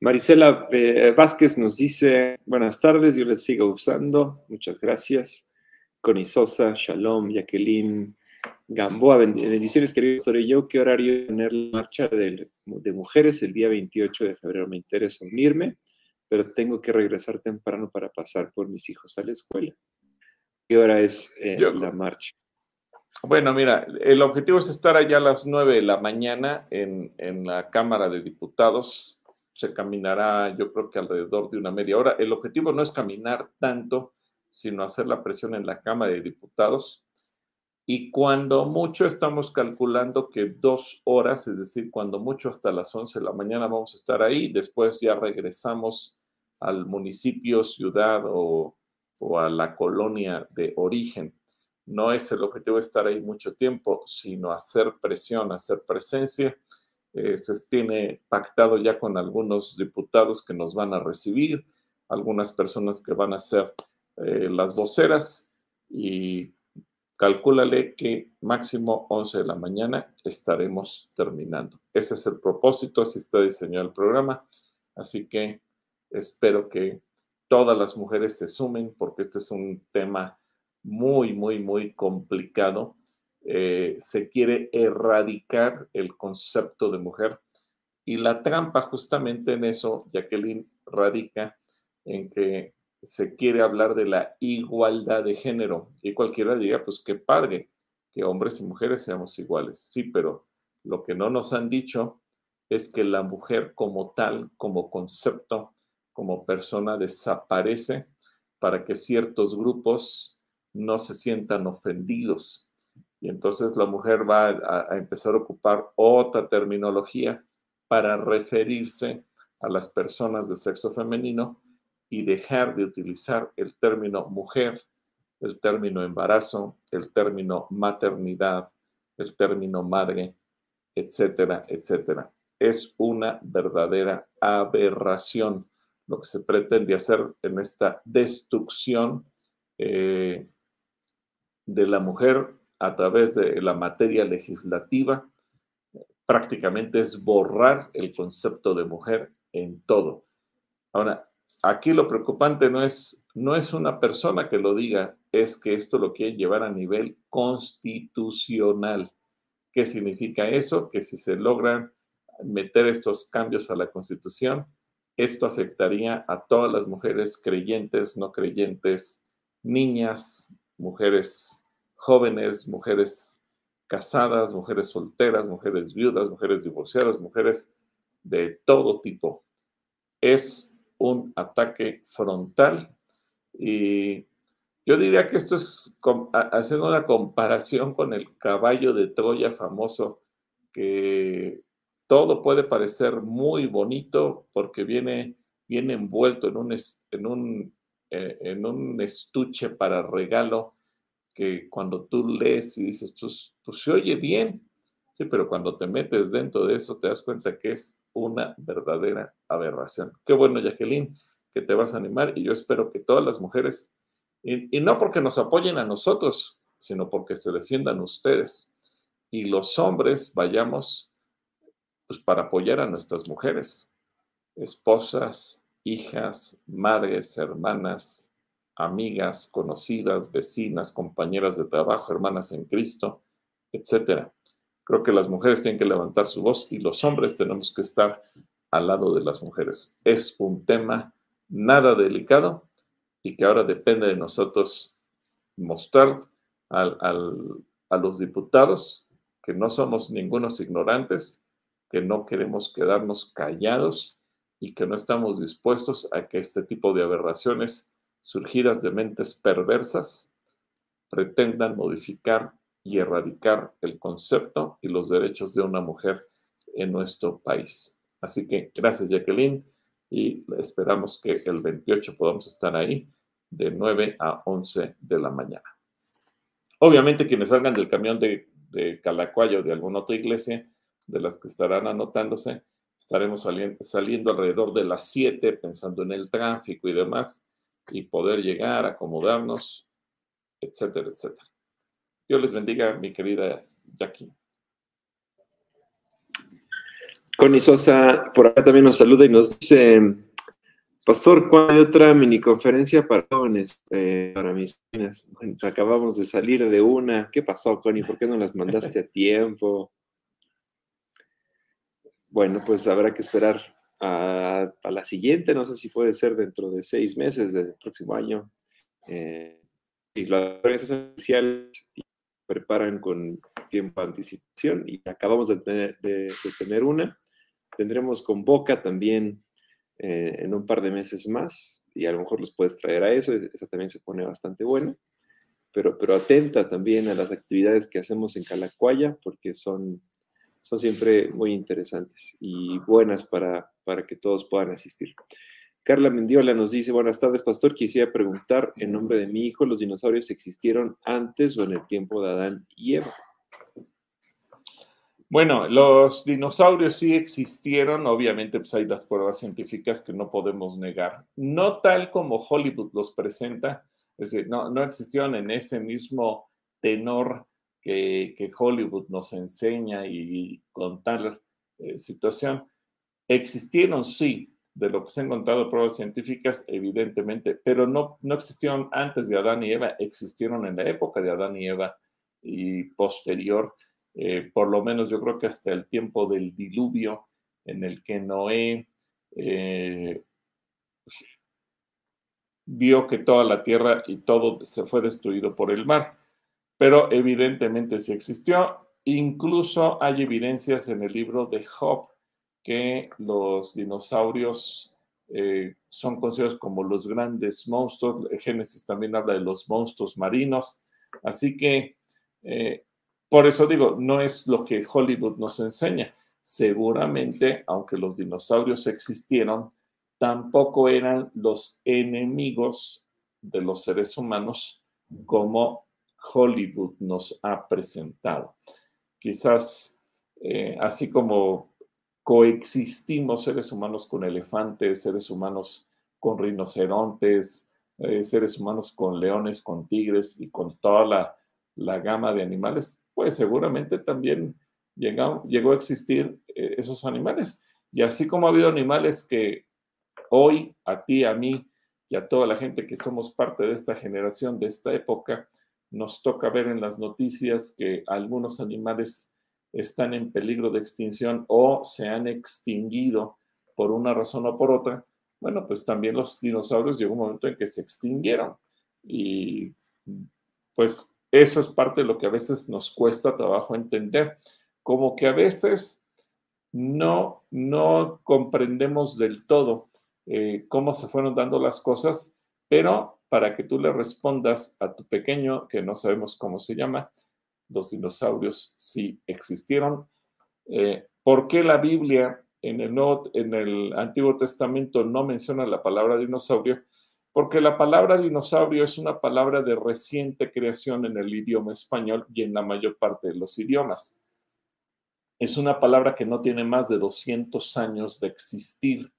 Marisela eh, Vázquez nos dice, buenas tardes, yo les sigo usando, muchas gracias. Connie Sosa, Shalom, Jacqueline Gamboa, bendiciones querido sobre yo, ¿qué horario tener la marcha de, de, mujeres el día 28 de febrero? Me interesa unirme, pero tengo que regresar temprano para pasar por mis hijos a la escuela. ¿Qué hora es eh, la marcha? Bueno, mira, el objetivo es estar allá a las 9 de la mañana en, en la Cámara de Diputados se caminará yo creo que alrededor de una media hora. El objetivo no es caminar tanto, sino hacer la presión en la Cámara de Diputados. Y cuando mucho estamos calculando que dos horas, es decir, cuando mucho hasta las 11 de la mañana vamos a estar ahí, después ya regresamos al municipio, ciudad o, o a la colonia de origen. No es el objetivo estar ahí mucho tiempo, sino hacer presión, hacer presencia eh, se tiene pactado ya con algunos diputados que nos van a recibir, algunas personas que van a ser eh, las voceras y calcúlale que máximo 11 de la mañana estaremos terminando. Ese es el propósito, así está diseñado el programa. Así que espero que todas las mujeres se sumen porque este es un tema muy, muy, muy complicado eh, se quiere erradicar el concepto de mujer. Y la trampa justamente en eso, Jacqueline, radica en que se quiere hablar de la igualdad de género. Y cualquiera diga, pues qué padre, que hombres y mujeres seamos iguales. Sí, pero lo que no nos han dicho es que la mujer como tal, como concepto, como persona, desaparece para que ciertos grupos no se sientan ofendidos y entonces la mujer va a, empezar a ocupar otra terminología para referirse a las personas de sexo femenino y dejar de utilizar el término mujer, el término embarazo, el término maternidad, el término madre, etcétera, etcétera. Es una verdadera aberración lo que se pretende hacer en esta destrucción eh, de la mujer a través de la materia legislativa, prácticamente es borrar el concepto de mujer en todo. Ahora, aquí lo preocupante no es, no es una persona que lo diga, es que esto lo quiere llevar a nivel constitucional. ¿Qué significa eso? Que si se logran meter estos cambios a la constitución, esto afectaría a todas las mujeres creyentes, no creyentes, niñas, mujeres jóvenes, mujeres casadas, mujeres solteras, mujeres viudas, mujeres divorciadas, mujeres de todo tipo. Es un ataque frontal. Y yo diría que esto es haciendo una comparación con el caballo de Troya famoso, que todo puede parecer muy bonito porque viene, viene envuelto en un, en, un, eh, en un estuche para regalo que cuando tú lees y dices, pues, pues se oye bien, sí, pero cuando te metes dentro de eso te das cuenta que es una verdadera aberración. Qué bueno, Jacqueline, que te vas a animar y yo espero que todas las mujeres, y, no porque nos apoyen a nosotros, sino porque se defiendan ustedes y los hombres vayamos pues para apoyar a nuestras mujeres, esposas, hijas, madres, hermanas, amigas, conocidas, vecinas, compañeras de trabajo, hermanas en Cristo, etcétera. Creo que las mujeres tienen que levantar su voz y los hombres tenemos que estar al lado de las mujeres. Es un tema nada delicado y que ahora depende de nosotros mostrar a los diputados que no somos ningunos ignorantes, que no queremos quedarnos callados y que no estamos dispuestos a que este tipo de aberraciones surgidas de mentes perversas, pretendan modificar y erradicar el concepto y los derechos de una mujer en nuestro país. Así que gracias Jacqueline y esperamos que el 28 podamos estar ahí de 9 a 11 de la mañana. Obviamente quienes salgan del camión de, de Calacuaya o de alguna otra iglesia, de las que estarán anotándose, estaremos saliendo alrededor de las 7 pensando en el tráfico y demás y poder llegar, acomodarnos, etcétera, etcétera. Dios les bendiga, mi querida Jackie. Connie Sosa por acá también nos saluda y nos dice, Pastor, ¿cuándo hay otra mini conferencia para jóvenes, eh, para mis jóvenes? Bueno, acabamos de salir de una. ¿Qué pasó, Connie? ¿Por qué no las mandaste a tiempo? Bueno, pues habrá que esperar a, la siguiente, no sé si puede ser dentro de seis meses del próximo año. Eh, y las organizaciones sociales preparan con tiempo anticipación y acabamos de tener, de, tener una. Tendremos con Boca también eh, en un par de meses más y a lo mejor los puedes traer a eso, esa también se pone bastante buena. Pero, pero atenta también a las actividades que hacemos en Calacuaya porque son son siempre muy interesantes y buenas para, para que todos puedan asistir. Carla Mendiola nos dice, buenas tardes, pastor. Quisiera preguntar en nombre de mi hijo, ¿los dinosaurios existieron antes o en el tiempo de Adán y Eva? Bueno, los dinosaurios sí existieron, obviamente pues hay las pruebas científicas que no podemos negar. No tal como Hollywood los presenta, es decir, no, no existieron en ese mismo tenor que, Hollywood nos enseña y, con tal eh, situación. Existieron, sí, de lo que se han encontrado pruebas científicas, evidentemente, pero no, no existieron antes de Adán y Eva, existieron en la época de Adán y Eva y posterior, eh, por lo menos yo creo que hasta el tiempo del diluvio en el que Noé eh, vio que toda la tierra y todo se fue destruido por el mar pero evidentemente sí existió. Incluso hay evidencias en el libro de Job que los dinosaurios eh, son considerados como los grandes monstruos. Génesis también habla de los monstruos marinos. Así que, eh, por eso digo, no es lo que Hollywood nos enseña. Seguramente, aunque los dinosaurios existieron, tampoco eran los enemigos de los seres humanos como Hollywood nos ha presentado. Quizás eh, así como coexistimos seres humanos con elefantes, seres humanos con rinocerontes, eh, seres humanos con leones, con tigres y con toda la, gama de animales, pues seguramente también llegó, llegó a existir eh, esos animales. Y así como ha habido animales que hoy a ti, a mí y a toda la gente que somos parte de esta generación, de esta época, nos toca ver en las noticias que algunos animales están en peligro de extinción o se han extinguido por una razón o por otra, bueno, pues también los dinosaurios llegó un momento en que se extinguieron. Y pues eso es parte de lo que a veces nos cuesta trabajo entender. Como que a veces no, no comprendemos del todo eh, cómo se fueron dando las cosas, pero para que tú le respondas a tu pequeño, que no sabemos cómo se llama, los dinosaurios sí existieron. Eh, ¿Por qué la Biblia en el, Antiguo Testamento no menciona la palabra dinosaurio? Porque la palabra dinosaurio es una palabra de reciente creación en el idioma español y en la mayor parte de los idiomas. Es una palabra que no tiene más de 200 años de existir.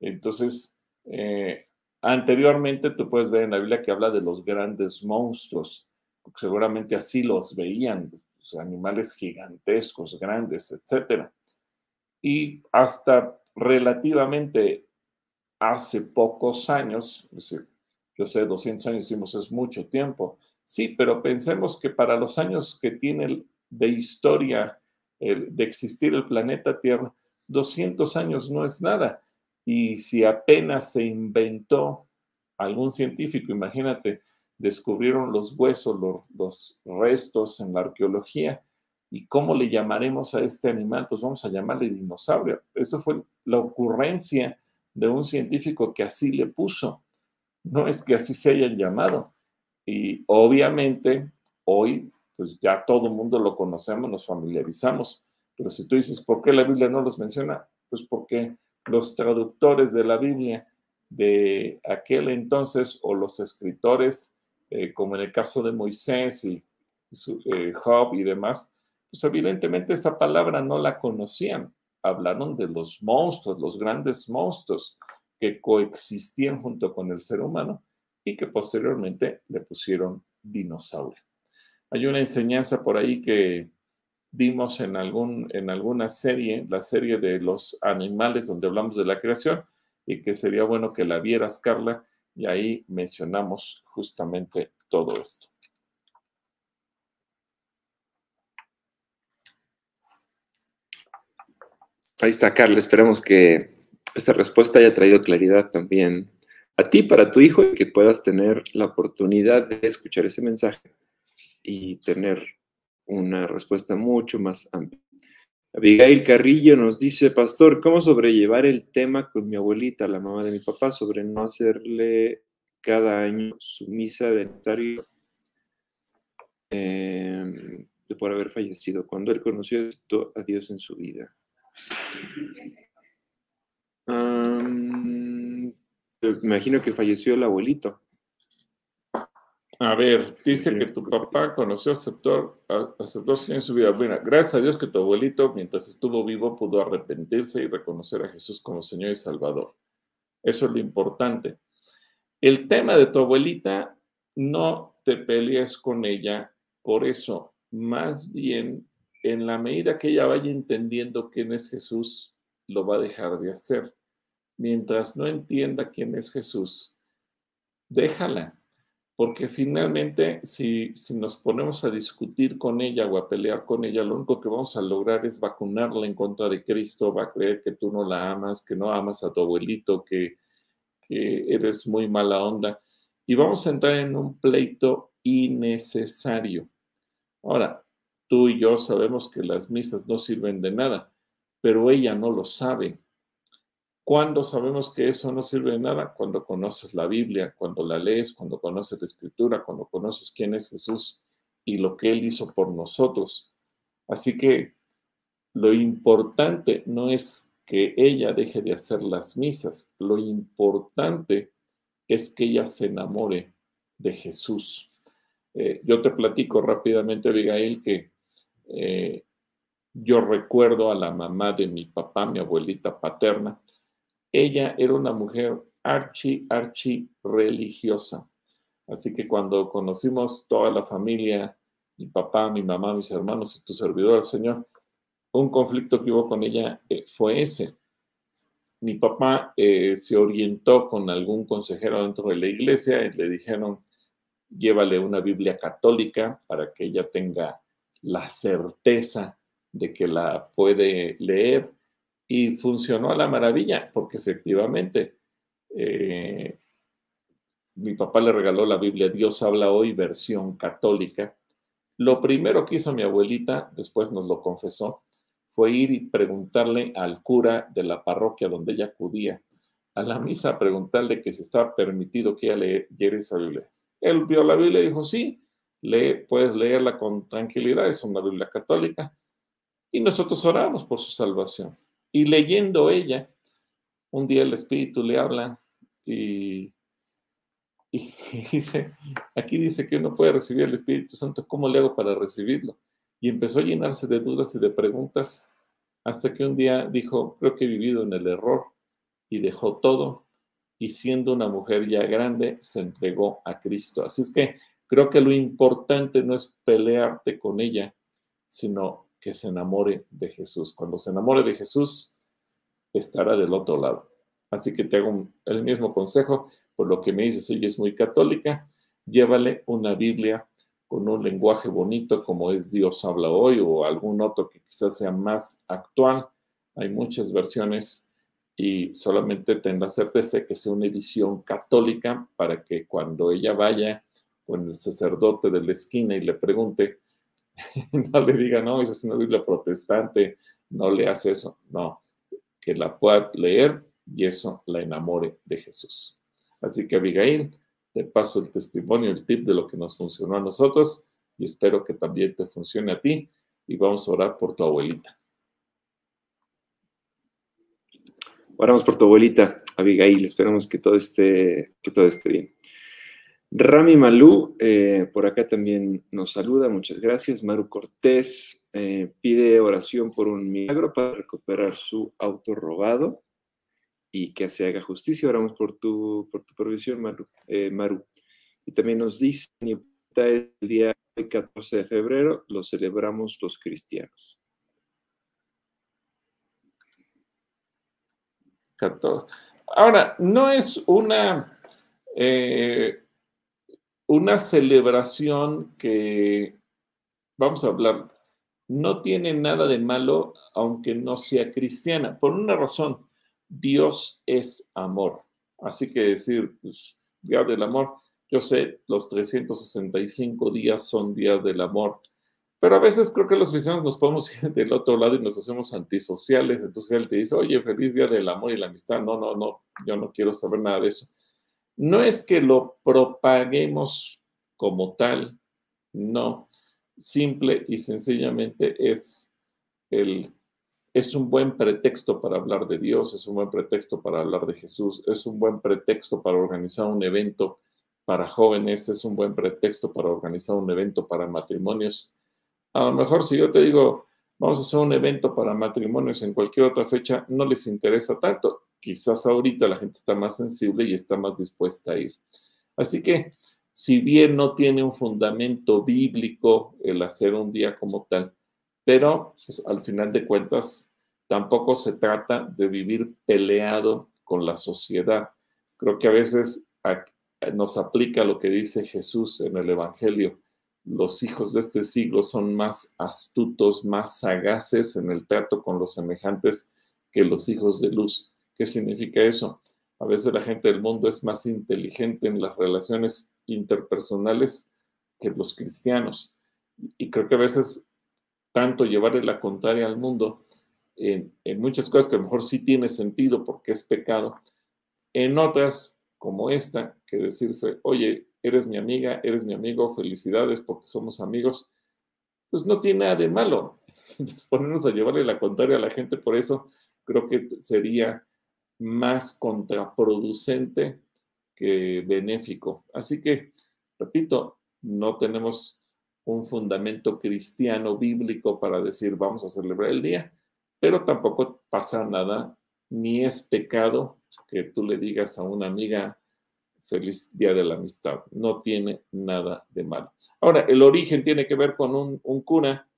Entonces, eh, Anteriormente tú puedes ver en la Biblia que habla de los grandes monstruos, seguramente así los veían, animales gigantescos, grandes, etc. Y hasta relativamente hace pocos años, yo sé, 200 años decimos es mucho tiempo, sí, pero pensemos que para los años que tiene de historia de existir el planeta Tierra, 200 años no es nada. Y si apenas se inventó algún científico, imagínate, descubrieron los huesos, los, restos en la arqueología, ¿y cómo le llamaremos a este animal? Pues vamos a llamarle dinosaurio. Eso fue la ocurrencia de un científico que así le puso. No es que así se hayan llamado. Y obviamente hoy, pues ya todo el mundo lo conocemos, nos familiarizamos. Pero si tú dices, ¿por qué la Biblia no los menciona? Pues porque los traductores de la Biblia de aquel entonces o los escritores, eh, como en el caso de Moisés y eh, Job y demás, pues evidentemente esa palabra no la conocían. Hablaron de los monstruos, los grandes monstruos que coexistían junto con el ser humano y que posteriormente le pusieron dinosaurio. Hay una enseñanza por ahí que vimos en, algún, en alguna serie, la serie de los animales donde hablamos de la creación, y que sería bueno que la vieras, Carla, y ahí mencionamos justamente todo esto. Ahí está, Carla. Esperemos que esta respuesta haya traído claridad también a ti, para tu hijo, y que puedas tener la oportunidad de escuchar ese mensaje y tener una respuesta mucho más amplia. Abigail Carrillo nos dice, Pastor, ¿cómo sobrellevar el tema con mi abuelita, la mamá de mi papá, sobre no hacerle cada año su misa de notario em, por haber fallecido, cuando él conoció a Dios en su vida? me imagino que falleció el abuelito. A ver, dice que tu papá conoció, aceptó, aceptó en su vida. Bueno, gracias a Dios que tu abuelito, mientras estuvo vivo, pudo arrepentirse y reconocer a Jesús como Señor y Salvador. Eso es lo importante. El tema de tu abuelita, no te pelees con ella por eso. Más bien, en la medida que ella vaya entendiendo quién es Jesús, lo va a dejar de hacer. Mientras no entienda quién es Jesús, déjala porque finalmente si, si, nos ponemos a discutir con ella o a pelear con ella, lo único que vamos a lograr es vacunarla en contra de Cristo, va a creer que tú no la amas, que no amas a tu abuelito, que, que eres muy mala onda, y vamos a entrar en un pleito innecesario. Ahora, tú y yo sabemos que las misas no sirven de nada, pero ella no lo sabe. ¿Cuándo sabemos que eso no sirve de nada? Cuando conoces la Biblia, cuando la lees, cuando conoces la Escritura, cuando conoces quién es Jesús y lo que Él hizo por nosotros. Así que lo importante no es que ella deje de hacer las misas, lo importante es que ella se enamore de Jesús. Eh, yo te platico rápidamente, Abigail, que eh, yo recuerdo a la mamá de mi papá, mi abuelita paterna, ella era una mujer archi, archi religiosa. Así que cuando conocimos toda la familia, mi papá, mi mamá, mis hermanos y tu servidor, el Señor, un conflicto que hubo con ella eh, fue ese. Mi papá eh, se orientó con algún consejero dentro de la iglesia y le dijeron, llévale una Biblia católica para que ella tenga la certeza de que la puede leer y funcionó a la maravilla, porque efectivamente eh, mi papá le regaló la Biblia Dios habla hoy, versión católica. Lo primero que hizo mi abuelita, después nos lo confesó, fue ir y preguntarle al cura de la parroquia donde ella acudía a la misa, preguntarle que si estaba permitido que ella leyera esa Biblia. Él vio la Biblia y dijo, sí, lee, puedes leerla con tranquilidad, es una Biblia católica. Y nosotros oramos por su salvación. Y leyendo ella, un día el Espíritu le habla y, dice, aquí dice que uno puede recibir el Espíritu Santo, ¿cómo le hago para recibirlo? Y empezó a llenarse de dudas y de preguntas hasta que un día dijo, creo que he vivido en el error y dejó todo y siendo una mujer ya grande se entregó a Cristo. Así es que creo que lo importante no es pelearte con ella, sino que se enamore de Jesús. Cuando se enamore de Jesús, estará del otro lado. Así que te hago el mismo consejo, por lo que me dices, ella es muy católica, llévale una Biblia con un lenguaje bonito como es Dios habla hoy o algún otro que quizás sea más actual. Hay muchas versiones y solamente ten la certeza que sea una edición católica para que cuando ella vaya con el sacerdote de la esquina y le pregunte, no le diga, no, esa es una Biblia protestante, no le hace eso. No, que la pueda leer y eso la enamore de Jesús. Así que Abigail, te paso el testimonio, el tip de lo que nos funcionó a nosotros y espero que también te funcione a ti y vamos a orar por tu abuelita. Oramos por tu abuelita, Abigail. Esperamos que todo esté, que todo esté bien. Rami Malú, eh, por acá también nos saluda, muchas gracias. Maru Cortés eh, pide oración por un milagro para recuperar su auto robado y que se haga justicia. Oramos por tu, por tu provisión, Maru. Eh, Maru. Y también nos dice, el día 14 de febrero lo celebramos los cristianos. Ahora, no es una una celebración que, vamos a hablar, no tiene nada de malo aunque no sea cristiana, por una razón, Dios es amor. Así que decir, pues, Día del Amor, yo sé, los 365 días son días del amor, pero a veces creo que los cristianos nos podemos ir del otro lado y nos hacemos antisociales, entonces él te dice, oye, feliz Día del Amor y la Amistad, no, no, no, yo no quiero saber nada de eso. No es que lo propaguemos como tal, no. Simple y sencillamente es, el, es un buen pretexto para hablar de Dios, es un buen pretexto para hablar de Jesús, es un buen pretexto para organizar un evento para jóvenes, es un buen pretexto para organizar un evento para matrimonios. A lo mejor si yo te digo, vamos a hacer un evento para matrimonios en cualquier otra fecha, no les interesa tanto quizás ahorita la gente está más sensible y está más dispuesta a ir. Así que, si bien no tiene un fundamento bíblico el hacer un día como tal, pero pues, al final de cuentas tampoco se trata de vivir peleado con la sociedad. Creo que a veces nos aplica lo que dice Jesús en el Evangelio. Los hijos de este siglo son más astutos, más sagaces en el trato con los semejantes que los hijos de luz. ¿Qué significa eso? A veces la gente del mundo es más inteligente en las relaciones interpersonales que los cristianos. Y creo que a veces tanto llevarle la contraria al mundo en, muchas cosas que a lo mejor sí tiene sentido porque es pecado, en otras como esta, que decir, oye, eres mi amiga, eres mi amigo, felicidades porque somos amigos, pues no tiene nada de malo. Entonces, ponernos a llevarle la contraria a la gente, por eso creo que sería más contraproducente que benéfico. Así que, repito, no tenemos un fundamento cristiano bíblico para decir vamos a celebrar el día, pero tampoco pasa nada, ni es pecado que tú le digas a una amiga feliz día de la amistad. No tiene nada de malo. Ahora, el origen tiene que ver con un, cura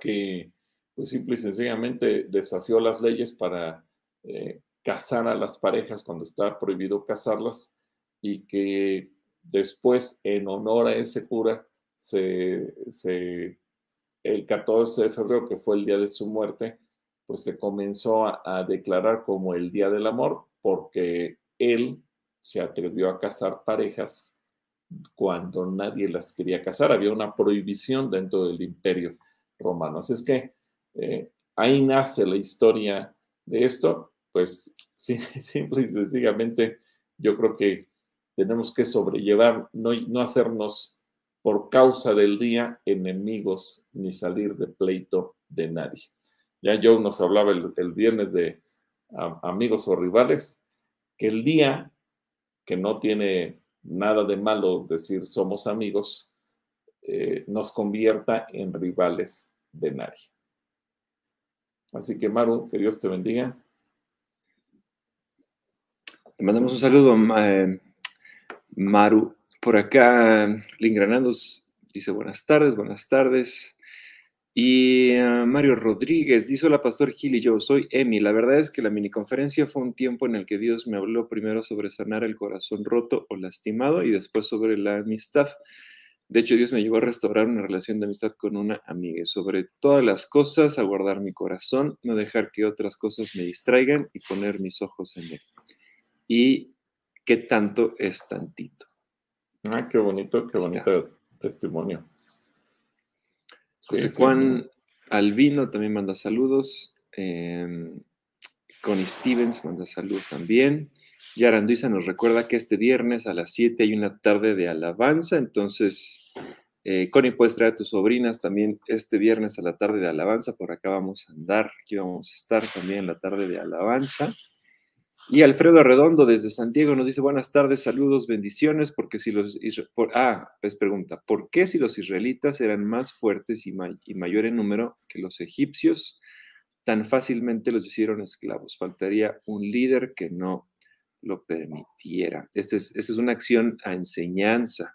que pues simple y sencillamente desafió las leyes para eh, casar a las parejas cuando está prohibido casarlas y que después, en honor a ese cura, el 14 de febrero, que fue el día de su muerte, pues se comenzó a, a declarar como el Día del Amor porque él se atrevió a casar parejas cuando nadie las quería casar. Había una prohibición dentro del imperio romano. Así es que eh, ahí nace la historia de esto pues simple y sencillamente yo creo que tenemos que sobrellevar, no, no hacernos por causa del día enemigos ni salir de pleito de nadie. Ya Joe nos hablaba el, viernes de amigos o rivales, que el día que no tiene nada de malo decir somos amigos, eh, nos convierta en rivales de nadie. Así que Maru, que Dios te bendiga. Te mandamos un saludo, eh, Maru. Por acá, Lingranandos dice buenas tardes, buenas tardes. Y eh, Mario Rodríguez dice, hola Pastor Gil y yo soy Emi. La verdad es que la miniconferencia fue un tiempo en el que Dios me habló primero sobre sanar el corazón roto o lastimado y después sobre la amistad. De hecho, Dios me llevó a restaurar una relación de amistad con una amiga. Sobre todas las cosas, a guardar mi corazón, no dejar que otras cosas me distraigan y poner mis ojos en Él y qué tanto es tantito. Ah, qué bonito, qué bonito testimonio. José Juan Albino también manda saludos. Em, Connie Stevens manda saludos también. Yara Anduiza nos recuerda que este viernes a las 7 hay una tarde de alabanza. Entonces, eh, Connie, puedes traer a tus sobrinas también este viernes a la tarde de alabanza. Por acá vamos a andar. Aquí vamos a estar también en la tarde de alabanza. Y Alfredo Redondo desde San Diego nos dice buenas tardes, saludos, bendiciones, porque si los ah, pues pregunta, ¿por qué si los israelitas eran más fuertes y, mayor en número que los egipcios, tan fácilmente los hicieron esclavos? Faltaría un líder que no lo permitiera. Esta es, esta es una acción a enseñanza.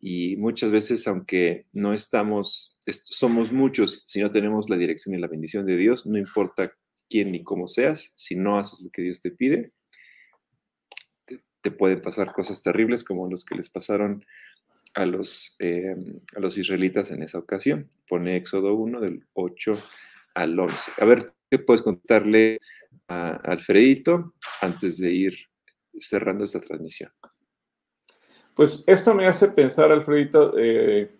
Y muchas veces, aunque no estamos, somos muchos, si no tenemos la dirección y la bendición de Dios, no importa quién ni cómo seas, si no haces lo que Dios te pide, te, pueden pasar cosas terribles como los que les pasaron a los, eh, a los israelitas en esa ocasión. Pone Éxodo 1 del 8 al 11. A ver, ¿qué puedes contarle a Alfredito antes de ir cerrando esta transmisión? Pues esto me hace pensar, Alfredito, eh,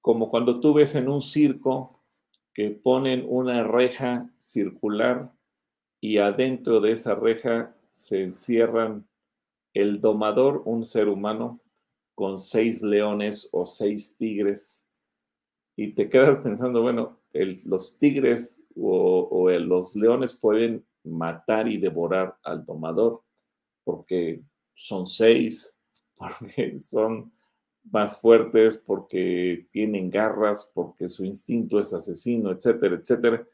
como cuando tú ves en un circo que ponen una reja circular y adentro de esa reja se encierran el domador, un ser humano, con seis leones o seis tigres. Y te quedas pensando, bueno, los tigres o, los leones pueden matar y devorar al domador porque son seis, porque son más fuertes, porque tienen garras, porque su instinto es asesino, etcétera, etcétera.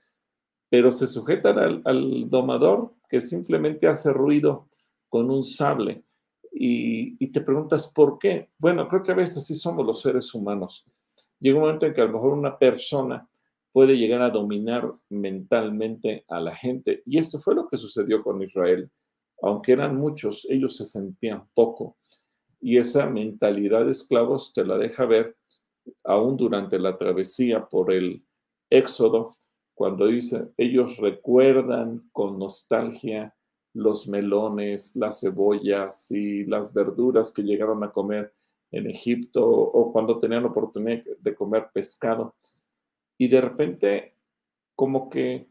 Pero se sujetan al, domador que simplemente hace ruido con un sable. Y, y, te preguntas por qué. Bueno, creo que a veces así somos los seres humanos. Llega un momento en que a lo mejor una persona puede llegar a dominar mentalmente a la gente. Y esto fue lo que sucedió con Israel. Aunque eran muchos, ellos se sentían poco y esa mentalidad de esclavos te la deja ver aún durante la travesía por el Éxodo, cuando dice, ellos recuerdan con nostalgia los melones, las cebollas y las verduras que llegaron a comer en Egipto o cuando tenían la oportunidad de comer pescado. Y de repente, como que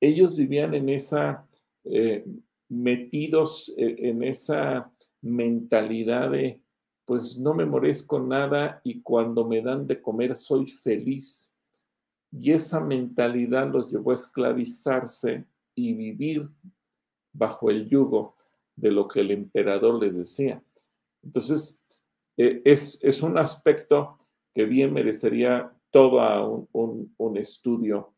ellos vivían en esa, eh, metidos eh, en esa mentalidad de, pues no me merezco nada y cuando me dan de comer soy feliz. Y esa mentalidad los llevó a esclavizarse y vivir bajo el yugo de lo que el emperador les decía. Entonces, e, es, es un aspecto que bien merecería todo un, un estudio,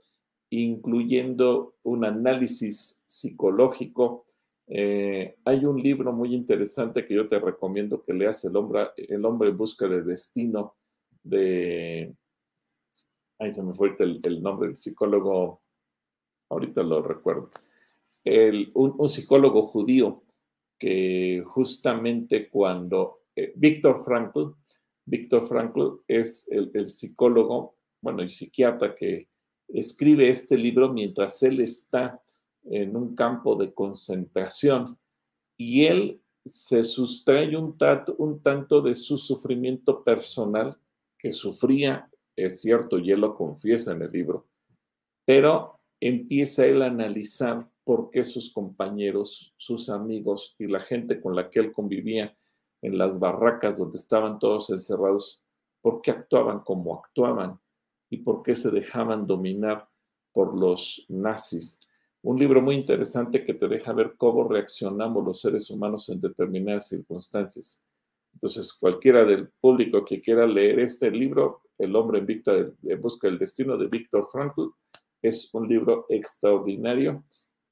incluyendo un análisis psicológico eh, hay un libro muy interesante que yo te recomiendo que leas, El hombre, el hombre busca de destino, de... Ahí se me fue el, nombre del psicólogo, ahorita lo recuerdo. un, psicólogo judío que justamente cuando... Eh, Víctor Frankl, Víctor Frankl es el, el psicólogo, bueno, y psiquiatra que escribe este libro mientras él está en un campo de concentración y él se sustrae un, tanto de su sufrimiento personal que sufría, es cierto, y él lo confiesa en el libro, pero empieza él a analizar por qué sus compañeros, sus amigos y la gente con la que él convivía en las barracas donde estaban todos encerrados, por qué actuaban como actuaban y por qué se dejaban dominar por los nazis un libro muy interesante que te deja ver cómo reaccionamos los seres humanos en determinadas circunstancias. Entonces, cualquiera del público que quiera leer este libro, El hombre en, Victa en busca del destino de Víctor Frankl, es un libro extraordinario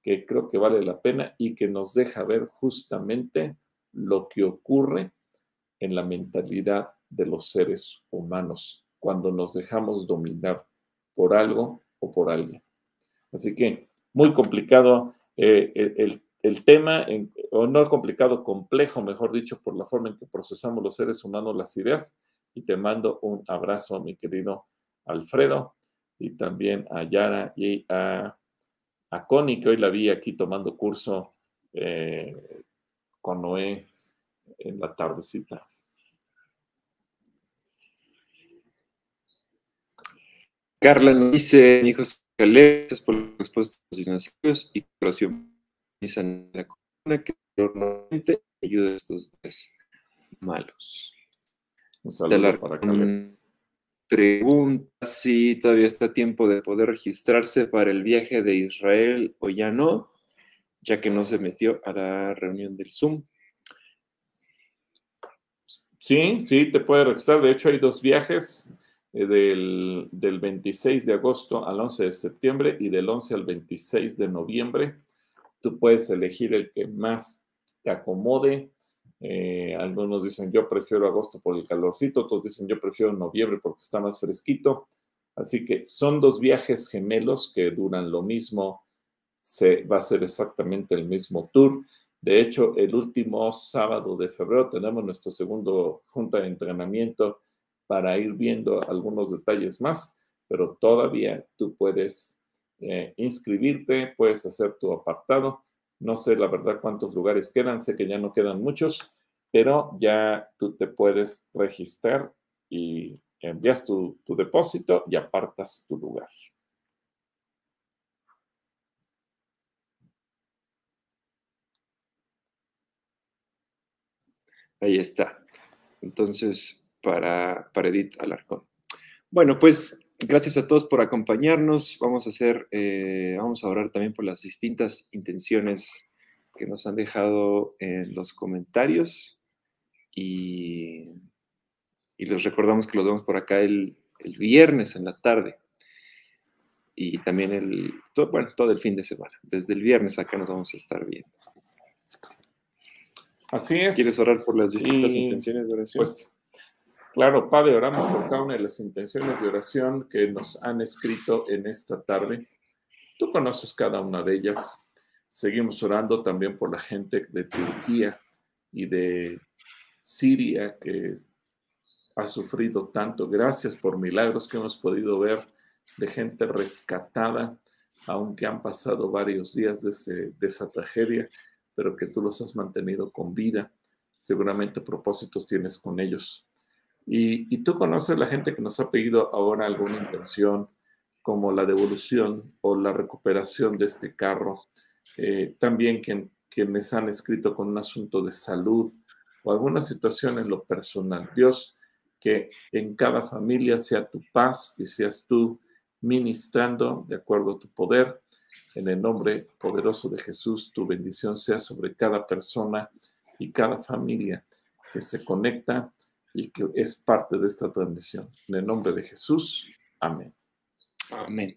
que creo que vale la pena y que nos deja ver justamente lo que ocurre en la mentalidad de los seres humanos cuando nos dejamos dominar por algo o por alguien. Así que muy complicado eh, el, tema, o no complicado, complejo, mejor dicho, por la forma en que procesamos los seres humanos las ideas. Y te mando un abrazo, mi querido Alfredo, y también a Yara y a, a Connie, que hoy la vi aquí tomando curso eh, con Noé en la tardecita. Carla nos dice, hijos Gracias por la respuesta a los y colaboración en la columna que normalmente ayuda a estos días malos. Un saludo para Pregunta si todavía está tiempo de poder registrarse para el viaje de Israel o ya no. ya que no se metió a la reunión del Zoom. Sí, sí, te puede registrar. De hecho, hay dos viajes del, del 26 de agosto al 11 de septiembre y del 11 al 26 de noviembre. Tú puedes elegir el que más te acomode. Eh, algunos dicen yo prefiero agosto por el calorcito, otros dicen yo prefiero noviembre porque está más fresquito. Así que son dos viajes gemelos que duran lo mismo, se, va a ser exactamente el mismo tour. De hecho, el último sábado de febrero tenemos nuestro segundo junta de entrenamiento para ir viendo algunos detalles más, pero todavía tú puedes eh, inscribirte, puedes hacer tu apartado. No sé la verdad cuántos lugares quedan, sé que ya no quedan muchos, pero ya tú te puedes registrar y envías tu, tu depósito y apartas tu lugar. Ahí está. Entonces, para, para Edith Alarcón. Bueno, pues gracias a todos por acompañarnos. Vamos a hacer, eh, vamos a orar también por las distintas intenciones que nos han dejado en los comentarios. Y y les recordamos que los vemos por acá el, viernes en la tarde y también el, todo, bueno, todo el fin de semana. Desde el viernes acá nos vamos a estar viendo. Así es. ¿Quieres orar por las distintas intenciones de oración? Pues, claro, Padre, oramos por cada una de las intenciones de oración que nos han escrito en esta tarde. Tú conoces cada una de ellas. Seguimos orando también por la gente de Turquía y de Siria que ha sufrido tanto. Gracias por milagros que hemos podido ver de gente rescatada, aunque han pasado varios días de, esa tragedia, pero que tú los has mantenido con vida. Seguramente propósitos tienes con ellos. Y, tú conoces la gente que nos ha pedido ahora alguna intención, como la devolución o la recuperación de este carro. Eh, también quien, quienes han escrito con un asunto de salud o alguna situación en lo personal. Dios, que en cada familia sea tu paz y seas tú ministrando de acuerdo a tu poder. En el nombre poderoso de Jesús, tu bendición sea sobre cada persona y cada familia que se conecta y que es parte de esta transmisión. En el nombre de Jesús, amén. Amén.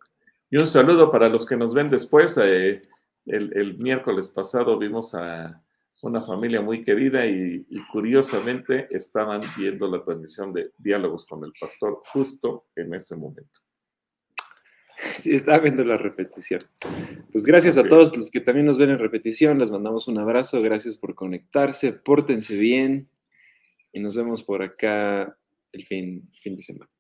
Y un saludo para los que nos ven después. Eh, el, el miércoles pasado vimos a una familia muy querida y, curiosamente estaban viendo la transmisión de Diálogos con el Pastor justo en ese momento. Sí, estaba viendo la repetición. Pues gracias a todos los que también nos ven en repetición, les mandamos un abrazo, gracias por conectarse, pórtense bien y nos vemos por acá el fin, fin de semana.